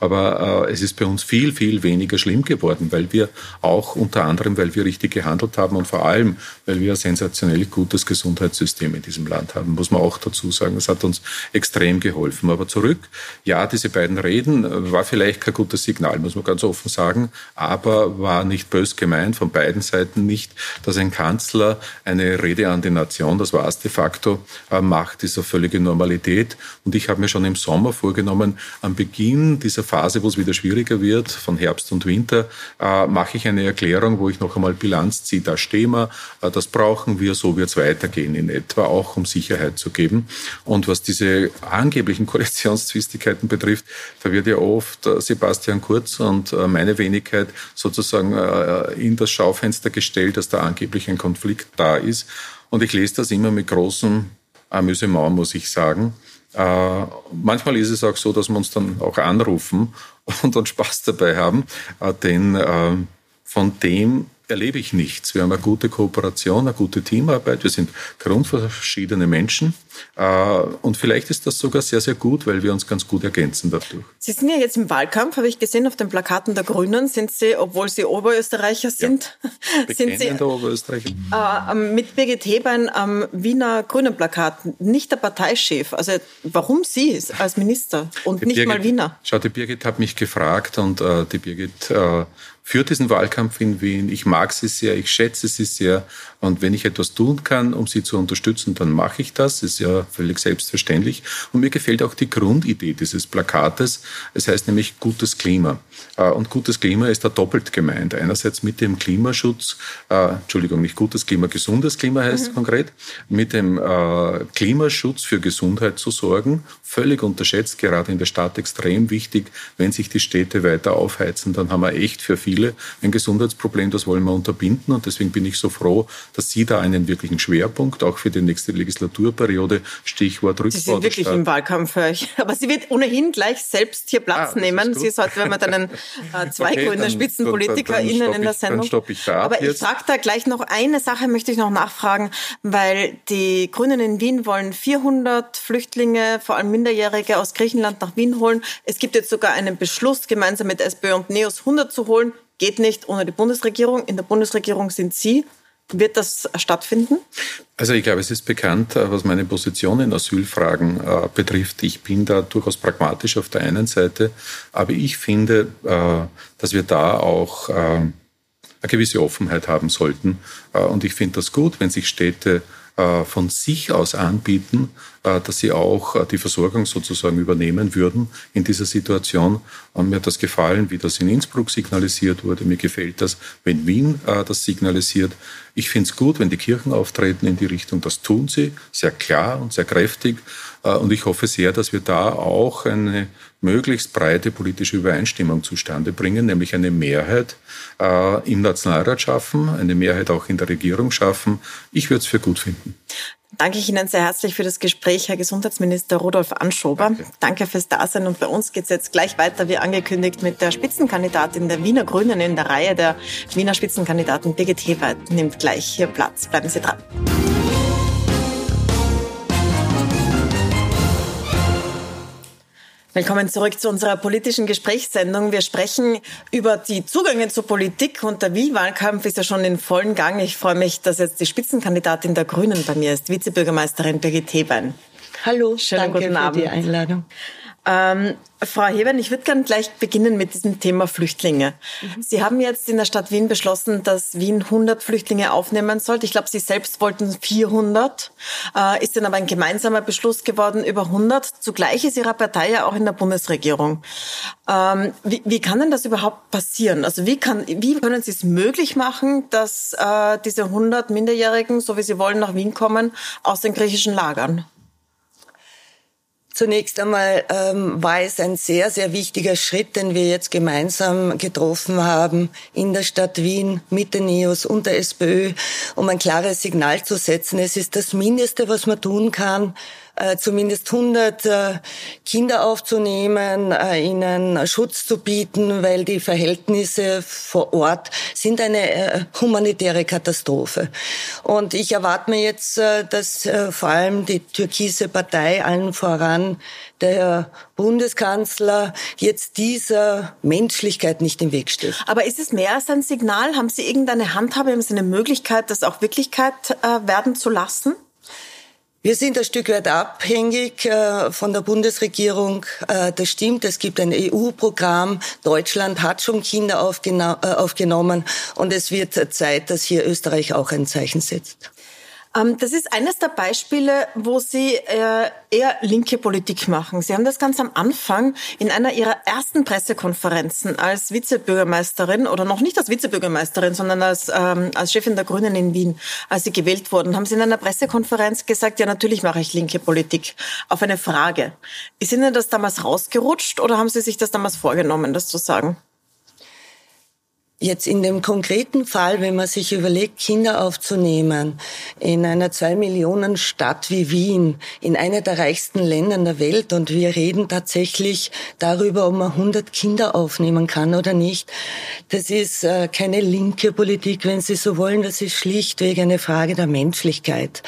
Aber äh, es ist bei uns viel, viel weniger schlimm geworden, weil wir auch unter anderem, weil wir richtig gehandelt haben und vor allem, weil wir ein sensationell gutes Gesundheitssystem in diesem Land haben, muss man auch dazu sagen. Das hat uns extrem geholfen. Aber zurück, ja, diese beiden Reden äh, war vielleicht kein gutes Signal, muss man ganz offen sagen, aber war nicht bös gemeint, von beiden Seiten nicht, dass ein Kanzler eine Rede an die Nation, das war es de facto, äh, macht, ist eine völlige Normalität. Und ich habe mir schon im Sommer vorgenommen, am Beginn dieser Phase, wo es wieder schwieriger wird, von Herbst und Winter, äh, mache ich eine Erklärung, wo ich noch einmal Bilanz ziehe. Da stehen wir, äh, das brauchen wir, so wird es weitergehen in etwa, auch um Sicherheit zu geben. Und was diese angeblichen Koalitionszwistigkeiten betrifft, da wird ja oft äh, Sebastian Kurz und äh, meine Wenigkeit sozusagen äh, in das Schaufenster gestellt, dass da angeblich ein Konflikt da ist. Und ich lese das immer mit großem Amüsement, muss ich sagen. Äh, manchmal ist es auch so, dass wir uns dann auch anrufen und dann Spaß dabei haben, äh, denn äh, von dem erlebe ich nichts. Wir haben eine gute Kooperation, eine gute Teamarbeit. Wir sind grundverschiedene Menschen. Äh, und vielleicht ist das sogar sehr, sehr gut, weil wir uns ganz gut ergänzen dadurch. Sie sind ja jetzt im Wahlkampf, habe ich gesehen, auf den Plakaten der Grünen sind Sie, obwohl Sie Oberösterreicher sind, ja, sind Sie Oberösterreicher. Äh, mit Birgit Hebein am Wiener Grünen Plakat, nicht der Parteichef. Also warum Sie als Minister und die nicht Birgit, mal Wiener? Schau, die Birgit hat mich gefragt und äh, die Birgit äh, führt diesen Wahlkampf in Wien. Ich mag sie sehr, ich schätze sie sehr. Und wenn ich etwas tun kann, um sie zu unterstützen, dann mache ich. Das ist ja völlig selbstverständlich. Und mir gefällt auch die Grundidee dieses Plakates. Es heißt nämlich gutes Klima. Äh, und gutes Klima ist da doppelt gemeint. Einerseits mit dem Klimaschutz, äh, Entschuldigung, nicht gutes Klima, gesundes Klima heißt mhm. konkret, mit dem äh, Klimaschutz für Gesundheit zu sorgen. Völlig unterschätzt, gerade in der Stadt extrem wichtig. Wenn sich die Städte weiter aufheizen, dann haben wir echt für viele ein Gesundheitsproblem. Das wollen wir unterbinden. Und deswegen bin ich so froh, dass Sie da einen wirklichen Schwerpunkt auch für die nächste Legislaturperiode, Stichwort Rückbau. Sie sind wirklich im Wahlkampf, höre ich. Aber sie wird ohnehin gleich selbst hier Platz ah, nehmen. Sie ist heute, wenn man dann äh, zwei okay, grüne SpitzenpolitikerInnen in der Sendung. Dann ich da Aber jetzt. ich frage da gleich noch eine Sache, möchte ich noch nachfragen, weil die Grünen in Wien wollen 400 Flüchtlinge, vor allem Minderjährige aus Griechenland nach Wien holen. Es gibt jetzt sogar einen Beschluss, gemeinsam mit SPÖ und NEOS 100 zu holen. Geht nicht ohne die Bundesregierung. In der Bundesregierung sind Sie Wird das stattfinden? Also ich glaube, es ist bekannt, äh, was meine Position in Asylfragen äh, betrifft. Ich bin da durchaus pragmatisch auf der einen Seite, aber ich finde, äh, dass wir da auch äh, eine gewisse Offenheit haben sollten. Äh, und ich finde das gut, wenn sich Städte von sich aus anbieten, äh, dass sie auch äh, die Versorgung sozusagen übernehmen würden in dieser Situation. Und mir hat das gefallen, wie das in Innsbruck signalisiert wurde. Mir gefällt das, wenn Wien das signalisiert. Ich finde es gut, wenn die Kirchen auftreten in die Richtung. Das tun sie sehr klar und sehr kräftig. Und ich hoffe sehr, dass wir da auch eine möglichst breite politische Übereinstimmung zustande bringen, nämlich eine Mehrheit äh, im Nationalrat schaffen, eine Mehrheit auch in der Regierung schaffen. Ich würde es für gut finden. Danke ich Ihnen sehr herzlich für das Gespräch, Herr Gesundheitsminister Rudolf Anschober. Danke, Danke fürs Dasein. Und bei uns geht es jetzt gleich weiter, wie angekündigt, mit der Spitzenkandidatin der Wiener Grünen in der Reihe der Wiener Spitzenkandidaten. Birgit Heweit nimmt gleich hier Platz. Bleiben Sie dran. Willkommen zurück zu unserer politischen Gesprächssendung. Wir sprechen über die Zugänge zur Politik und der Wien-Wahlkampf ist ja schon in vollen Gang. Ich freue mich, dass jetzt die Spitzenkandidatin der Grünen bei mir ist, Vizebürgermeisterin Birgit Hebein. Hallo, Schönen danke guten Abend. für die Einladung. Ähm, Frau Hebern, ich würde gerne gleich beginnen mit diesem Thema Flüchtlinge. Mhm. Sie haben jetzt in der Stadt Wien beschlossen, dass Wien 100 Flüchtlinge aufnehmen sollte. Ich glaube, Sie selbst wollten 400. Äh, ist dann aber ein gemeinsamer Beschluss geworden über 100. Zugleich ist Ihre Partei ja auch in der Bundesregierung. Ähm, wie, wie, kann denn das überhaupt passieren? Also wie, kann, wie können Sie es möglich machen, dass äh, diese 100 Minderjährigen, so wie sie wollen, nach Wien kommen, aus den griechischen Lagern? Zunächst einmal ähm, war es ein sehr, sehr wichtiger Schritt, den wir jetzt gemeinsam getroffen haben in der Stadt Wien mit den NEOS und der SPÖ, um ein klares Signal zu setzen. Es ist das Mindeste, was man tun kann, äh, zumindest 100 äh, Kinder aufzunehmen, äh, ihnen Schutz zu bieten, weil die Verhältnisse vor Ort sind eine humanitäre Katastrophe. Und ich erwarte mir jetzt, dass vor allem die türkise Partei allen voran der Bundeskanzler jetzt dieser Menschlichkeit nicht im Weg steht. Aber ist es mehr als ein Signal? Haben Sie irgendeine Handhabe, haben Sie eine Möglichkeit, das auch Wirklichkeit werden zu lassen? Wir sind ein Stück weit abhängig äh, von der Bundesregierung. Äh, das stimmt, es gibt ein EU-Programm. Deutschland hat schon Kinder äh, aufgenommen und es wird Zeit, dass hier Österreich auch ein Zeichen setzt. Ähm, das ist eines der Beispiele, wo Sie äh, eher linke Politik machen. Sie haben das ganz am Anfang in einer Ihrer ersten Pressekonferenzen als Vizebürgermeisterin oder noch nicht als Vizebürgermeisterin, sondern als, ähm, als Chefin der Grünen in Wien, als Sie gewählt wurden, haben Sie in einer Pressekonferenz gesagt, ja natürlich mache ich linke Politik. Auf eine Frage. Ist Ihnen das damals rausgerutscht oder haben Sie sich das damals vorgenommen, das zu sagen? Jetzt in dem konkreten Fall, wenn man sich überlegt, Kinder aufzunehmen in einer zwei Millionen Stadt wie Wien, in einer der reichsten Länder der Welt und wir reden tatsächlich darüber, ob man 100 Kinder aufnehmen kann oder nicht. Das ist äh, keine linke Politik, wenn Sie so wollen. Das ist schlichtweg eine Frage der Menschlichkeit.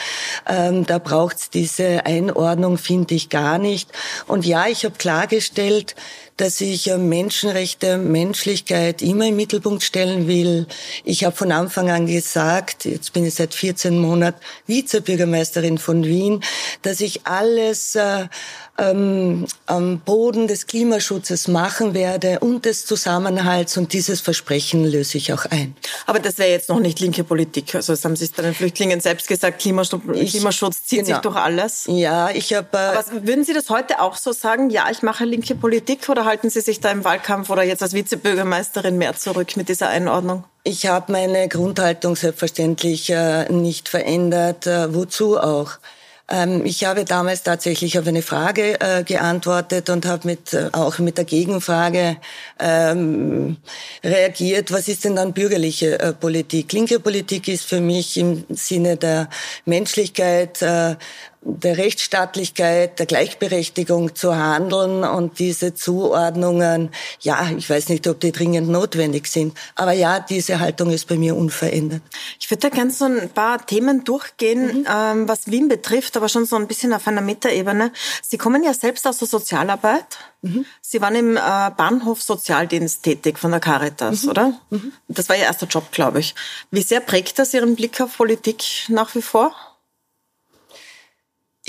Ähm, da braucht es diese Einordnung, finde ich, gar nicht. Und ja, ich habe klargestellt, dass ich äh, Menschenrechte, Menschlichkeit immer im Mittelpunkt stellen will. Ich habe von Anfang an gesagt, jetzt bin ich seit 14 Monaten Vizebürgermeisterin von Wien, dass ich alles äh, ähm, am Boden des Klimaschutzes machen werde und des Zusammenhalts und dieses Versprechen löse ich auch ein. Aber das wäre jetzt noch nicht linke Politik. Also das haben Sie bei den Flüchtlingen selbst gesagt, Klimaschutz, ich, Klimaschutz zieht genau. sich durch alles. Ja, ich habe... Äh, Aber würden Sie das heute auch so sagen, ja, ich mache linke Politik oder halten Sie sich da im Wahlkampf oder jetzt als Vizebürgermeisterin mehr zurück mit dieser Einordnung? Ich habe meine Grundhaltung selbstverständlich äh, nicht verändert. Äh, wozu auch? Ähm, ich habe damals tatsächlich auf eine Frage äh, geantwortet und habe mit, äh, auch mit der Gegenfrage ähm, reagiert, was ist denn dann bürgerliche äh, Politik? Linke Politik ist für mich im Sinne der Menschlichkeit, der Rechtsstaatlichkeit, der Gleichberechtigung zu handeln und diese Zuordnungen, ja, ich weiß nicht, ob die dringend notwendig sind, aber ja, diese Haltung ist bei mir unverändert. Ich würde da gerne so ein paar Themen durchgehen, mhm. ähm, was Wien betrifft, aber schon so ein bisschen auf einer Metaebene. Sie kommen ja selbst aus der Sozialarbeit. Mhm. Sie waren im äh, Bahnhof Sozialdienst tätig von der Caritas, mhm. oder? Mhm. Das war Ihr erster Job, glaube ich. Wie sehr prägt das Ihren Blick auf Politik nach wie vor?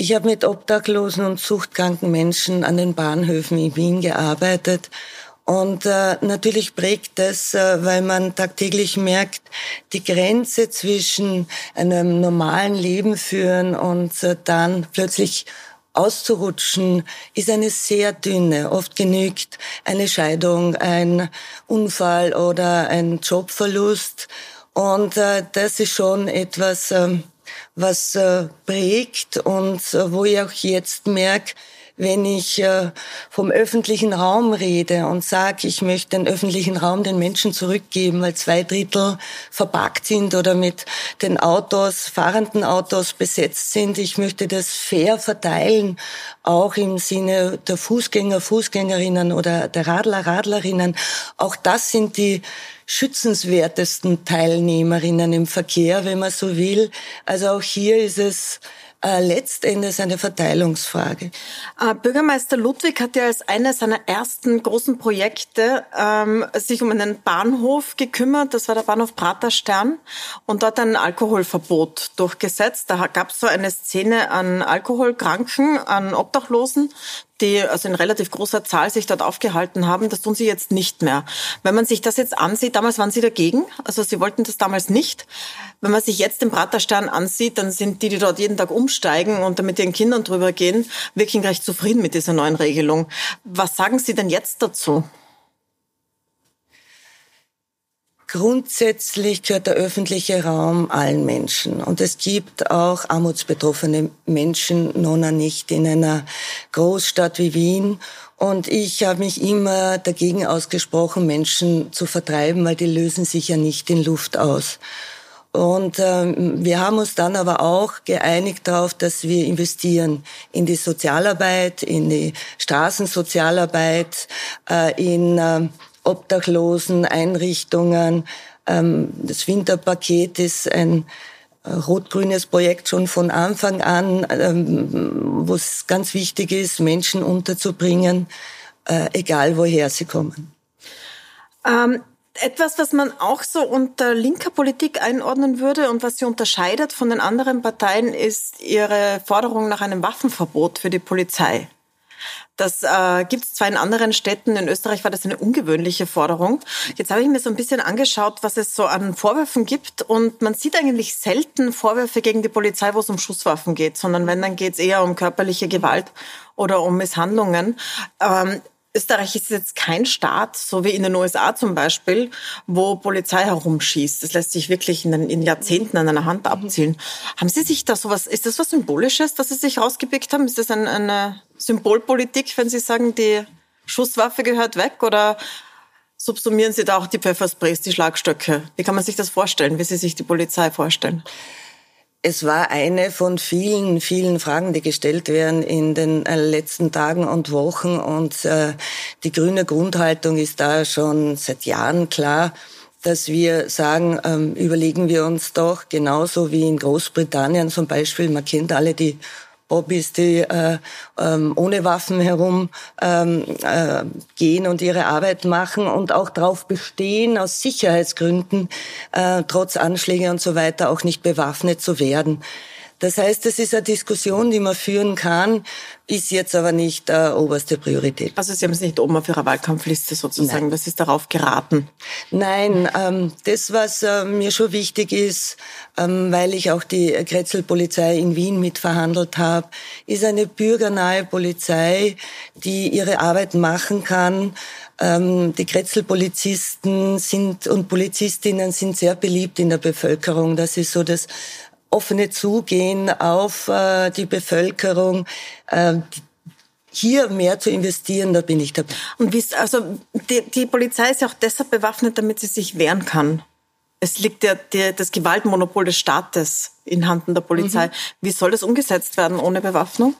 Ich habe mit obdachlosen und suchtkranken Menschen an den Bahnhöfen in Wien gearbeitet. Und äh, natürlich prägt das, äh, weil man tagtäglich merkt, die Grenze zwischen einem normalen Leben führen und äh, dann plötzlich auszurutschen, ist eine sehr dünne. Oft genügt eine Scheidung, ein Unfall oder ein Jobverlust. Und äh, das ist schon etwas, äh, was äh, prägt und äh, wo ich auch jetzt merke, wenn ich äh, vom öffentlichen Raum rede und sage, ich möchte den öffentlichen Raum den Menschen zurückgeben, weil zwei Drittel verpackt sind oder mit den Autos, fahrenden Autos besetzt sind. Ich möchte das fair verteilen, auch im Sinne der Fußgänger, Fußgängerinnen oder der Radler, Radlerinnen. Auch das sind die schützenswertesten Teilnehmerinnen im Verkehr, wenn man so will. Also auch hier ist es äh, letztendlich eine Verteilungsfrage. Äh, Bürgermeister Ludwig hat ja als eines seiner ersten großen Projekte ähm, sich um einen Bahnhof gekümmert. Das war der Bahnhof Prater Stern und dort ein Alkoholverbot durchgesetzt. Da gab es so eine Szene an Alkoholkranken, an Obdachlosen, die also in relativ großer Zahl sich dort aufgehalten haben. Das tun sie jetzt nicht mehr. Wenn man sich das jetzt ansieht, damals waren sie dagegen, also sie wollten das damals nicht. Wenn man sich jetzt den Praterstern ansieht, dann sind die, die dort jeden Tag umsteigen und mit ihren Kindern drüber gehen, wirklich recht zufrieden mit dieser neuen Regelung. Was sagen Sie denn jetzt dazu? Grundsätzlich gehört der öffentliche Raum allen Menschen. Und es gibt auch armutsbetroffene Menschen, nona nicht in einer Großstadt wie Wien. Und ich habe mich immer dagegen ausgesprochen, Menschen zu vertreiben, weil die lösen sich ja nicht in Luft aus. Und ähm, wir haben uns dann aber auch geeinigt darauf, dass wir investieren in die Sozialarbeit, in die Straßensozialarbeit, äh, in äh, obdachlosen Einrichtungen. Ähm, das Winterpaket ist ein äh, rot-grünes Projekt schon von Anfang an, ähm, wo es ganz wichtig ist, Menschen unterzubringen, äh, egal woher sie kommen. Ähm, etwas, was man auch so unter linker Politik einordnen würde und was sie unterscheidet von den anderen Parteien, ist ihre Forderung nach einem Waffenverbot für die Polizei. Das äh, gibt es zwar in anderen Städten, in Österreich war das eine ungewöhnliche Forderung. Jetzt habe ich mir so ein bisschen angeschaut, was es so an Vorwürfen gibt und man sieht eigentlich selten Vorwürfe gegen die Polizei, wo es um Schusswaffen geht, sondern wenn, dann geht es eher um körperliche Gewalt oder um Misshandlungen. Ähm, Österreich ist jetzt kein Staat, so wie in den USA zum Beispiel, wo Polizei herumschießt. Das lässt sich wirklich in, den, in Jahrzehnten an einer Hand abzielen. Haben Sie sich da sowas, ist das was Symbolisches, dass Sie sich rausgepickt haben? Ist das ein, eine Symbolpolitik, wenn Sie sagen, die Schusswaffe gehört weg oder subsumieren Sie da auch die Pfeffersprays, die Schlagstöcke? Wie kann man sich das vorstellen, wie Sie sich die Polizei vorstellen? Es war eine von vielen, vielen Fragen, die gestellt werden in den äh, letzten Tagen und Wochen. Und äh, die grüne Grundhaltung ist da schon seit Jahren klar, dass wir sagen, ähm, überlegen wir uns doch genauso wie in Großbritannien zum Beispiel, man kennt alle die Bobbys, die äh, ähm, ohne Waffen herum ähm, äh, gehen und ihre Arbeit machen und auch darauf bestehen, aus Sicherheitsgründen, äh, trotz Anschläge und so weiter, auch nicht bewaffnet zu werden. Das heißt, es ist eine Diskussion, die man führen kann, ist jetzt aber nicht äh, oberste Priorität. Also Sie haben es nicht oben auf Ihrer Wahlkampfliste sozusagen, Nein. das ist darauf geraten? Nein, ähm, das, was äh, mir schon wichtig ist, ähm, weil ich auch die Kretzelpolizei in Wien mitverhandelt habe, ist eine bürgernahe Polizei, die ihre Arbeit machen kann, ähm, die Kretzelpolizisten sind und Polizistinnen sind sehr beliebt in der Bevölkerung. Das ist so das offene Zugehen auf äh, die Bevölkerung, äh, hier mehr zu investieren, da bin ich dabei. Und wie also die, die Polizei ist ja auch deshalb bewaffnet, damit sie sich wehren kann. Es liegt ja die, das Gewaltmonopol des Staates in Handen der Polizei. Mhm. Wie soll das umgesetzt werden ohne Bewaffnung?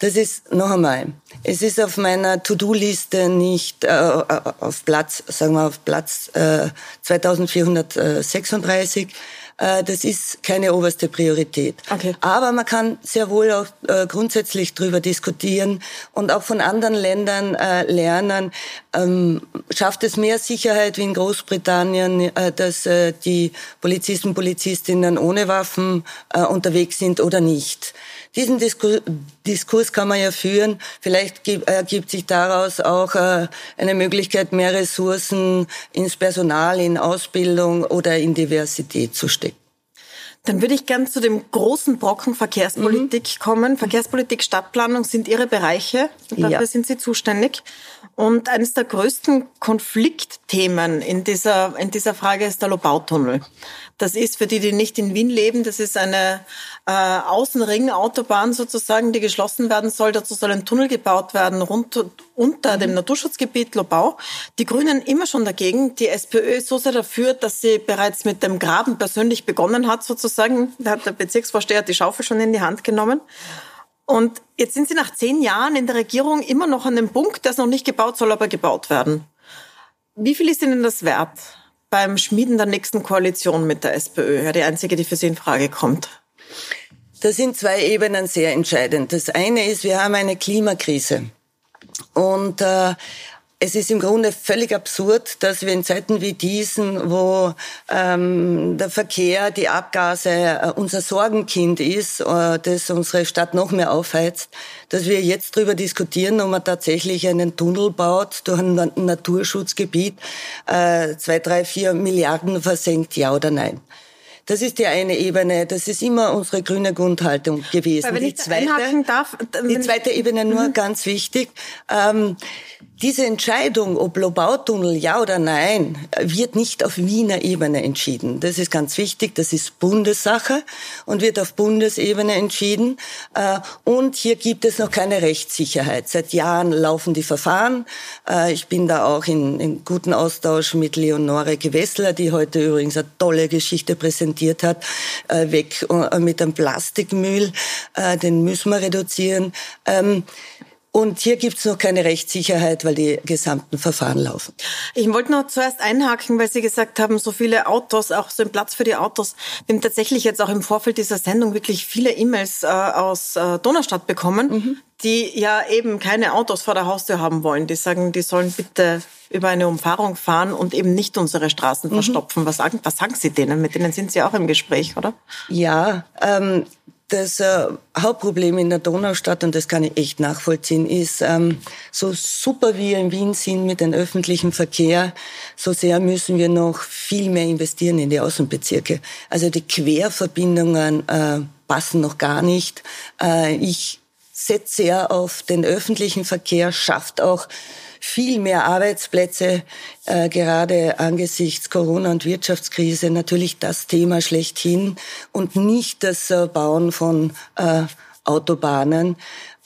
Das ist noch einmal. Es ist auf meiner To-Do-Liste nicht äh, auf Platz, sagen wir auf Platz äh, 2436 äh, das ist keine oberste Priorität. Okay. Aber man kann sehr wohl auch äh, grundsätzlich darüber diskutieren und auch von anderen Ländern äh, lernen. Ähm, schafft es mehr Sicherheit wie in Großbritannien, dass die Polizisten, Polizistinnen ohne Waffen unterwegs sind oder nicht? Diesen Diskurs kann man ja führen. Vielleicht ergibt sich daraus auch eine Möglichkeit, mehr Ressourcen ins Personal, in Ausbildung oder in Diversität zu stecken. Dann würde ich gern zu dem großen Brocken Verkehrspolitik mhm. kommen. Verkehrspolitik, Stadtplanung sind Ihre Bereiche. Dafür ja. sind Sie zuständig. Und eines der größten Konfliktthemen in dieser, in dieser Frage ist der Lobautunnel. Das ist für die, die nicht in Wien leben, das ist eine äh, Außenring-Autobahn sozusagen, die geschlossen werden soll. Dazu soll ein Tunnel gebaut werden rund unter mhm. dem Naturschutzgebiet Lobau. Die Grünen immer schon dagegen. Die SPÖ ist so sehr dafür, dass sie bereits mit dem Graben persönlich begonnen hat sozusagen. Da hat der Bezirksvorsteher die Schaufel schon in die Hand genommen. Und jetzt sind sie nach zehn Jahren in der Regierung immer noch an dem Punkt, ist noch nicht gebaut, soll aber gebaut werden. Wie viel ist Ihnen das wert? Beim Schmieden der nächsten Koalition mit der SPÖ? Ja, die einzige, die für Sie in Frage kommt. Da sind zwei Ebenen sehr entscheidend. Das eine ist, wir haben eine Klimakrise. Und äh, es ist im Grunde völlig absurd, dass wir in Zeiten wie diesen, wo ähm, der Verkehr, die Abgase äh, unser Sorgenkind ist, äh, das unsere Stadt noch mehr aufheizt, dass wir jetzt darüber diskutieren, ob man tatsächlich einen Tunnel baut durch ein Naturschutzgebiet, äh, zwei, drei, vier Milliarden versenkt, ja oder nein. Das ist die eine Ebene. Das ist immer unsere grüne Grundhaltung gewesen. Die, zweite, darf, die zweite Ebene nur mhm. ganz wichtig. Ähm, diese Entscheidung, ob Lobautunnel ja oder nein, wird nicht auf Wiener Ebene entschieden. Das ist ganz wichtig. Das ist Bundessache und wird auf Bundesebene entschieden. Äh, und hier gibt es noch keine Rechtssicherheit. Seit Jahren laufen die Verfahren. Äh, ich bin da auch in, in guten Austausch mit Leonore Gewessler, die heute übrigens eine tolle Geschichte präsentiert hat. Äh, weg mit dem Plastikmüll. Den müssen wir reduzieren. Und hier gibt es noch keine Rechtssicherheit, weil die gesamten Verfahren laufen. Ich wollte noch zuerst einhaken, weil Sie gesagt haben, so viele Autos, auch so ein Platz für die Autos. Wir haben tatsächlich jetzt auch im Vorfeld dieser Sendung wirklich viele E-Mails äh, aus äh, Donaustadt bekommen, mhm. die ja eben keine Autos vor der Haustür haben wollen. Die sagen, die sollen bitte über eine Umfahrung fahren und eben nicht unsere Straßen mhm. verstopfen. Was sagen, was sagen Sie denen? Mit denen sind Sie auch im Gespräch, oder? Ja, ähm, das äh, Hauptproblem in der Donaustadt, und das kann ich echt nachvollziehen, ist, ähm, so super wir in Wien sind mit dem öffentlichen Verkehr, so sehr müssen wir noch viel mehr investieren in die Außenbezirke. Also die Querverbindungen äh, passen noch gar nicht. Äh, ich setze sehr auf den öffentlichen Verkehr, schafft auch viel mehr Arbeitsplätze, äh, gerade angesichts Corona und Wirtschaftskrise natürlich das Thema schlechthin und nicht das äh, Bauen von äh, Autobahnen.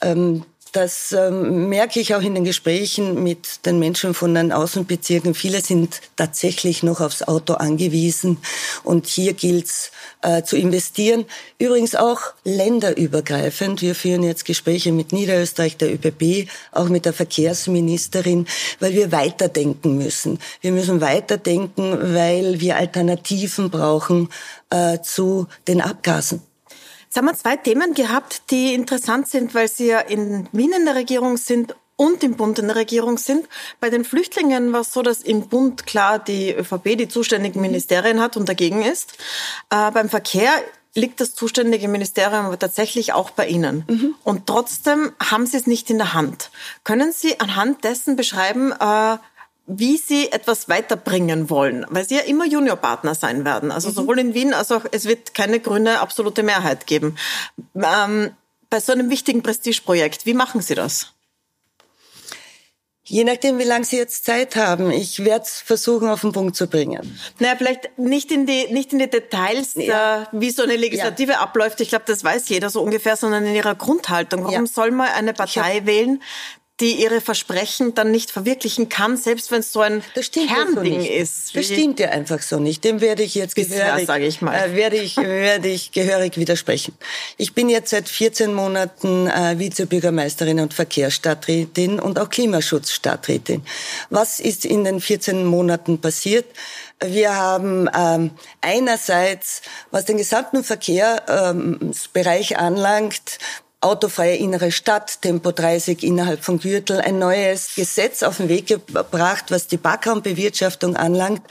Ähm, das ähm, merke ich auch in den Gesprächen mit den Menschen von den Außenbezirken. Viele sind tatsächlich noch aufs Auto angewiesen und hier gilt's äh, zu investieren. Übrigens auch länderübergreifend. Wir führen jetzt Gespräche mit Niederösterreich, der ÖPP, auch mit der Verkehrsministerin, weil wir weiterdenken müssen. Wir müssen weiterdenken, weil wir Alternativen brauchen äh, zu den Abgasen. Jetzt haben wir zwei Themen gehabt, die interessant sind, weil Sie ja in Wien in der Regierung sind und im Bund in der Regierung sind. Bei den Flüchtlingen war es so, dass im Bund klar die ÖVP die zuständigen Ministerien hat und dagegen ist. Äh, beim Verkehr liegt das zuständige Ministerium aber tatsächlich auch bei Ihnen. Mhm. Und trotzdem haben Sie es nicht in der Hand. Können Sie anhand dessen beschreiben, äh, wie sie etwas weiterbringen wollen, weil sie ja immer Juniorpartner sein werden. Also mhm. sowohl in Wien als auch es wird keine grüne absolute Mehrheit geben. Ähm, bei so einem wichtigen Prestigeprojekt, wie machen Sie das? Je nachdem, wie lange Sie jetzt Zeit haben. Ich werde es versuchen, auf den Punkt zu bringen. Naja, vielleicht nicht in die, nicht in die Details, ja. äh, wie so eine Legislative ja. abläuft. Ich glaube, das weiß jeder so ungefähr, sondern in ihrer Grundhaltung. Warum ja. soll man eine Partei wählen, die ihre Versprechen dann nicht verwirklichen kann, selbst wenn es so ein Kernding so ist. Das stimmt ja einfach so nicht. Dem werde ich jetzt Bisher, gehörig, ich. Äh, werde ich, werde ich gehörig widersprechen. Ich bin jetzt seit 14 Monaten äh, Vizebürgermeisterin und Verkehrsstadträtin und auch Klimaschutzstadträtin. Was ist in den 14 Monaten passiert? Wir haben ähm, einerseits, was den gesamten Verkehrsbereich ähm, anlangt, autofreie innere Stadt, Tempo 30 innerhalb von Gürtel, ein neues Gesetz auf den Weg gebracht, was die Backraumbewirtschaftung anlangt,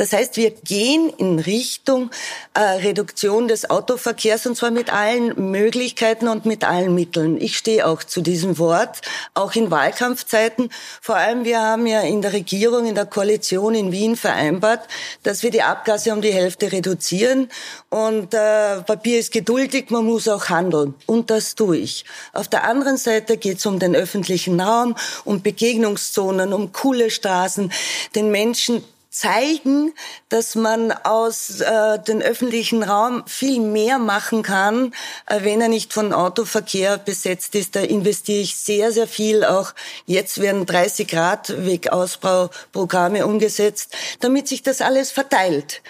das heißt, wir gehen in Richtung äh, Reduktion des Autoverkehrs und zwar mit allen Möglichkeiten und mit allen Mitteln. Ich stehe auch zu diesem Wort, auch in Wahlkampfzeiten. Vor allem, wir haben ja in der Regierung, in der Koalition in Wien vereinbart, dass wir die Abgase um die Hälfte reduzieren. Und äh, Papier ist geduldig, man muss auch handeln. Und das tue ich. Auf der anderen Seite geht es um den öffentlichen Raum, um Begegnungszonen, um coole Straßen, den Menschen zeigen, dass man aus äh, dem öffentlichen Raum viel mehr machen kann, äh, wenn er nicht von Autoverkehr besetzt ist. Da investiere ich sehr, sehr viel. Auch jetzt werden 30 Grad Wegausbauprogramme umgesetzt, damit sich das alles verteilt.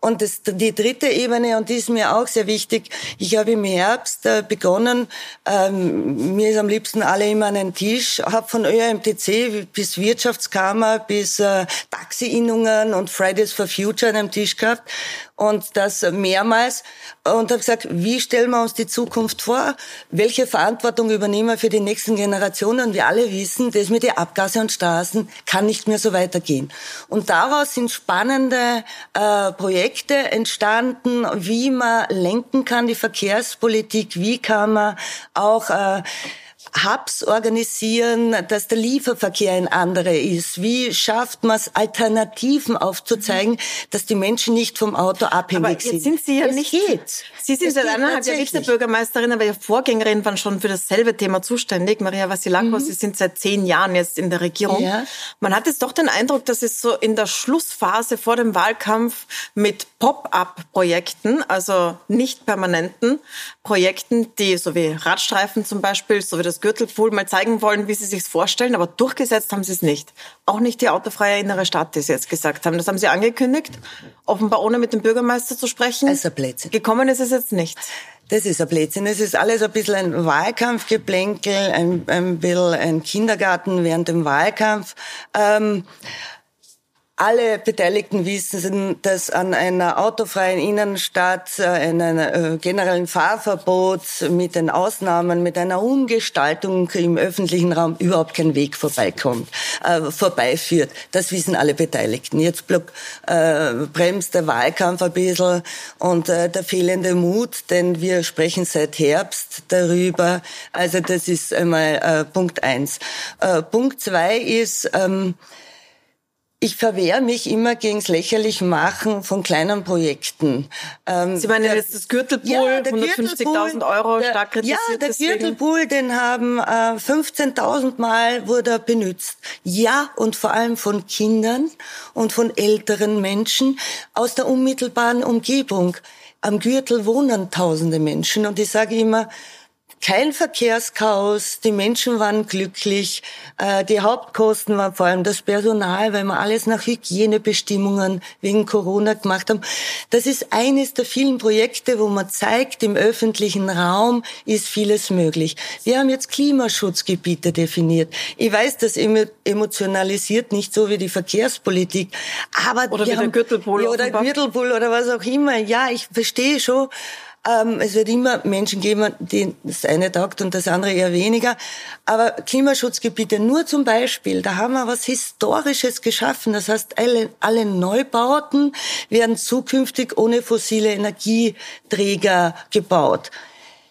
Und das, die dritte Ebene, und die ist mir auch sehr wichtig, ich habe im Herbst äh, begonnen, ähm, mir ist am liebsten alle immer an den Tisch, habe von ÖMTC bis Wirtschaftskammer bis äh, Taxi-Innungen und Fridays for Future an einem Tisch gehabt und das mehrmals und habe gesagt, wie stellen wir uns die Zukunft vor? Welche Verantwortung übernehmen wir für die nächsten Generationen? Und wir alle wissen, das mit den Abgase und Straßen kann nicht mehr so weitergehen. Und daraus sind spannende äh, Projekte entstanden, wie man lenken kann, die Verkehrspolitik, wie kann man auch äh, Hubs organisieren, dass der Lieferverkehr ein anderer ist? Wie schafft man es, Alternativen aufzuzeigen, mhm. dass die Menschen nicht vom Auto abhängig aber jetzt sind? sind Sie ja es nicht. Geht. Sie sind seit eineinhalb Jahren Vizebürgermeisterin, aber Ihre Vorgängerin waren schon für dasselbe Thema zuständig. Maria Vassilakos, mhm. Sie sind seit zehn Jahren jetzt in der Regierung. Ja. Man hat jetzt doch den Eindruck, dass es so in der Schlussphase vor dem Wahlkampf mit Pop-up-Projekten, also nicht permanenten Projekten, die so wie Radstreifen zum Beispiel, so wie das Gürtelpool mal zeigen wollen, wie sie sich vorstellen, aber durchgesetzt haben sie es nicht. Auch nicht die autofreie innere Stadt, die sie jetzt gesagt haben. Das haben sie angekündigt, offenbar ohne mit dem Bürgermeister zu sprechen. Also Blödsinn. Gekommen ist es jetzt nicht. Das ist ein Blödsinn. Es ist alles ein bisschen ein Wahlkampfgeplänkel, ein, ein bisschen ein Kindergarten während dem Wahlkampf. Ähm, alle Beteiligten wissen, dass an einer autofreien Innenstadt, in einem generellen Fahrverbot mit den Ausnahmen, mit einer Umgestaltung im öffentlichen Raum überhaupt kein Weg vorbeikommt, äh, vorbeiführt. Das wissen alle Beteiligten. Jetzt block, äh, bremst der Wahlkampf ein bisschen und äh, der fehlende Mut, denn wir sprechen seit Herbst darüber. Also das ist einmal äh, Punkt eins. Äh, Punkt zwei ist, ähm, ich verwehre mich immer gegens lächerlich machen von kleinen Projekten. Ähm, Sie meinen der, jetzt das Gürtelpool, ja, 150.000 Euro der, stark kritisiert Ja, der deswegen. Gürtelpool, den haben äh, 15.000 Mal wurde er benutzt. Ja, und vor allem von Kindern und von älteren Menschen aus der unmittelbaren Umgebung. Am Gürtel wohnen tausende Menschen und ich sage immer, kein Verkehrschaos, die Menschen waren glücklich, äh, die Hauptkosten waren vor allem das Personal, weil wir alles nach Hygienebestimmungen wegen Corona gemacht haben. Das ist eines der vielen Projekte, wo man zeigt, im öffentlichen Raum ist vieles möglich. Wir haben jetzt Klimaschutzgebiete definiert. Ich weiß, das emotionalisiert nicht so wie die Verkehrspolitik, aber oder wie der Gürtelpool ja, oder Gürtelpool oder was auch immer. Ja, ich verstehe schon, ähm, es wird immer Menschen geben, die das eine taugt und das andere eher weniger. Aber Klimaschutzgebiete, nur zum Beispiel, da haben wir was Historisches geschaffen. Das heißt, alle, alle Neubauten werden zukünftig ohne fossile Energieträger gebaut.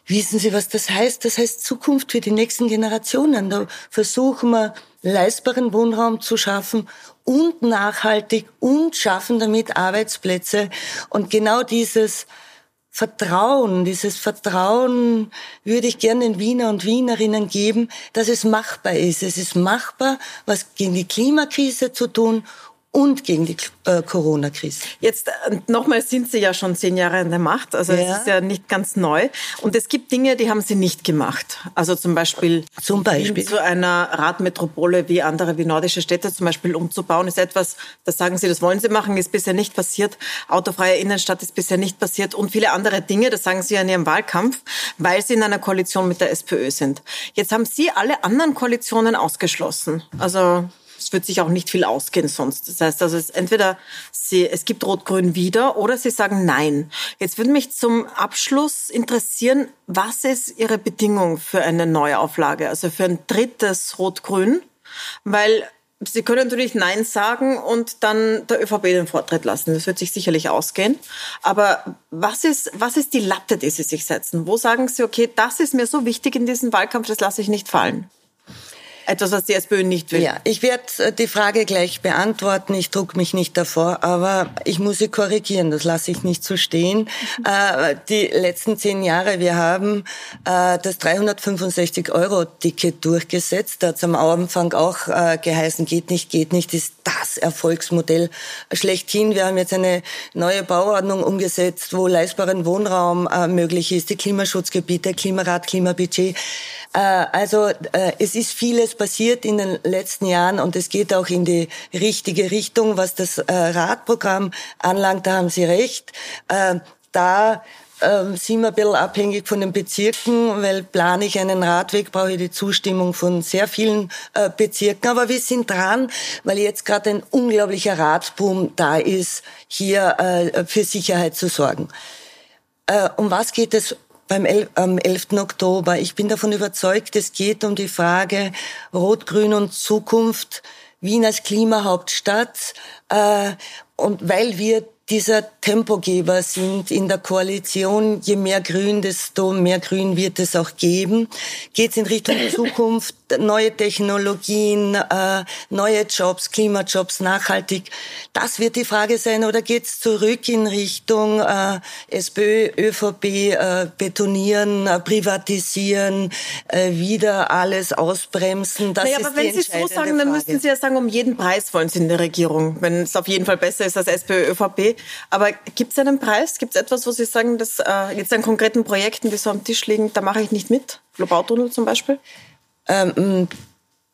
Wissen Sie, was das heißt? Das heißt Zukunft für die nächsten Generationen. Da versuchen wir, leistbaren Wohnraum zu schaffen und nachhaltig und schaffen damit Arbeitsplätze. Und genau dieses Vertrauen, dieses Vertrauen würde ich gerne den Wiener und Wienerinnen geben, dass es machbar ist. Es ist machbar, was gegen die Klimakrise zu tun und gegen die äh, Corona-Krise. Jetzt äh, nochmal sind Sie ja schon zehn Jahre in der Macht, also ja. es ist ja nicht ganz neu. Und es gibt Dinge, die haben Sie nicht gemacht. Also zum Beispiel, zum Beispiel. zu einer Radmetropole wie andere, wie nordische Städte zum Beispiel umzubauen, ist etwas, das sagen Sie, das wollen Sie machen, ist bisher nicht passiert. Autofreie Innenstadt ist bisher nicht passiert und viele andere Dinge, das sagen Sie ja in Ihrem Wahlkampf, weil Sie in einer Koalition mit der SPÖ sind. Jetzt haben Sie alle anderen Koalitionen ausgeschlossen. Also es wird sich auch nicht viel ausgehen sonst. Das heißt also, es entweder sie, es gibt Rot-Grün wieder oder sie sagen Nein. Jetzt würde mich zum Abschluss interessieren, was ist Ihre Bedingung für eine Neuauflage, also für ein drittes Rot-Grün? Weil Sie können natürlich Nein sagen und dann der ÖVP den Vortritt lassen. Das wird sich sicherlich ausgehen. Aber was ist, was ist die Latte, die Sie sich setzen? Wo sagen Sie, okay, das ist mir so wichtig in diesem Wahlkampf, das lasse ich nicht fallen? Etwas, was die SPÖ nicht will. Ja, ich werde äh, die Frage gleich beantworten. Ich druck mich nicht davor, aber ich muss sie korrigieren. Das lasse ich nicht so stehen. Äh, die letzten zehn Jahre, wir haben äh, das 365-Euro-Ticket durchgesetzt. Da hat es am Anfang auch äh, geheißen, geht nicht, geht nicht, ist das Erfolgsmodell schlechthin. Wir haben jetzt eine neue Bauordnung umgesetzt, wo leistbaren Wohnraum möglich ist, die Klimaschutzgebiete, Klimarat, Klimabudget. Also es ist vieles passiert in den letzten Jahren und es geht auch in die richtige Richtung, was das äh, Radprogramm anlangt. Da haben Sie recht. Da ähm, sind wir ein bisschen abhängig von den Bezirken, weil plane ich einen Radweg, brauche ich die Zustimmung von sehr vielen Bezirken. Aber wir sind dran, weil jetzt gerade ein unglaublicher Radboom da ist, hier für Sicherheit zu sorgen. Um was geht es beim El am 11. Oktober. Ich bin davon überzeugt, es geht um die Frage Rot-Grün und Zukunft, Wien als Klimahauptstadt. Äh, und weil wir dieser Tempogeber sind in der Koalition. Je mehr Grün, desto mehr Grün wird es auch geben. Geht es in Richtung Zukunft, neue Technologien, äh, neue Jobs, Klimajobs, nachhaltig? Das wird die Frage sein. Oder geht es zurück in Richtung äh, SPÖ, ÖVP, äh, betonieren, privatisieren, wieder alles ausbremsen? Das naja, aber wenn Sie so sagen, dann müssten Sie ja sagen, um jeden Preis wollen Sie in der Regierung, wenn es auf jeden Fall besser ist als SPÖ, ÖVP. Aber gibt es einen Preis? Gibt es etwas, wo Sie sagen, dass äh, jetzt an konkreten Projekten, die so am Tisch liegen, da mache ich nicht mit? Globautunnel zum Beispiel? Ähm,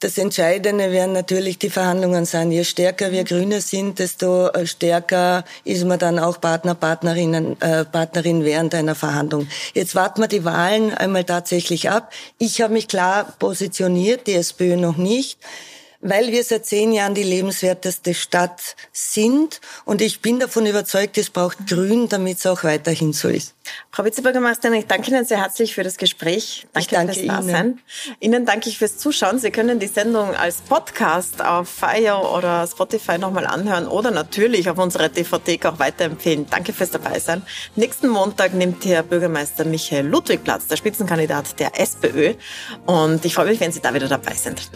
das Entscheidende werden natürlich die Verhandlungen sein. Je stärker wir Grüne sind, desto äh, stärker ist man dann auch Partner, Partnerinnen, äh, Partnerin während einer Verhandlung. Jetzt warten wir die Wahlen einmal tatsächlich ab. Ich habe mich klar positioniert, die SPÖ noch nicht weil wir seit zehn Jahren die lebenswerteste Stadt sind. Und ich bin davon überzeugt, es braucht Grün, damit es auch weiterhin so ist. Frau Vizebürgermeisterin, ich danke Ihnen sehr herzlich für das Gespräch. Danke, ich danke fürs Dasein. Ihnen. Ihnen danke ich fürs Zuschauen. Sie können die Sendung als Podcast auf Fire oder Spotify nochmal anhören oder natürlich auf unserer DVD auch weiterempfehlen. Danke fürs Dabeisein. Nächsten Montag nimmt Herr Bürgermeister Michael Ludwig Platz, der Spitzenkandidat der SPÖ. Und ich freue mich, wenn Sie da wieder dabei sind.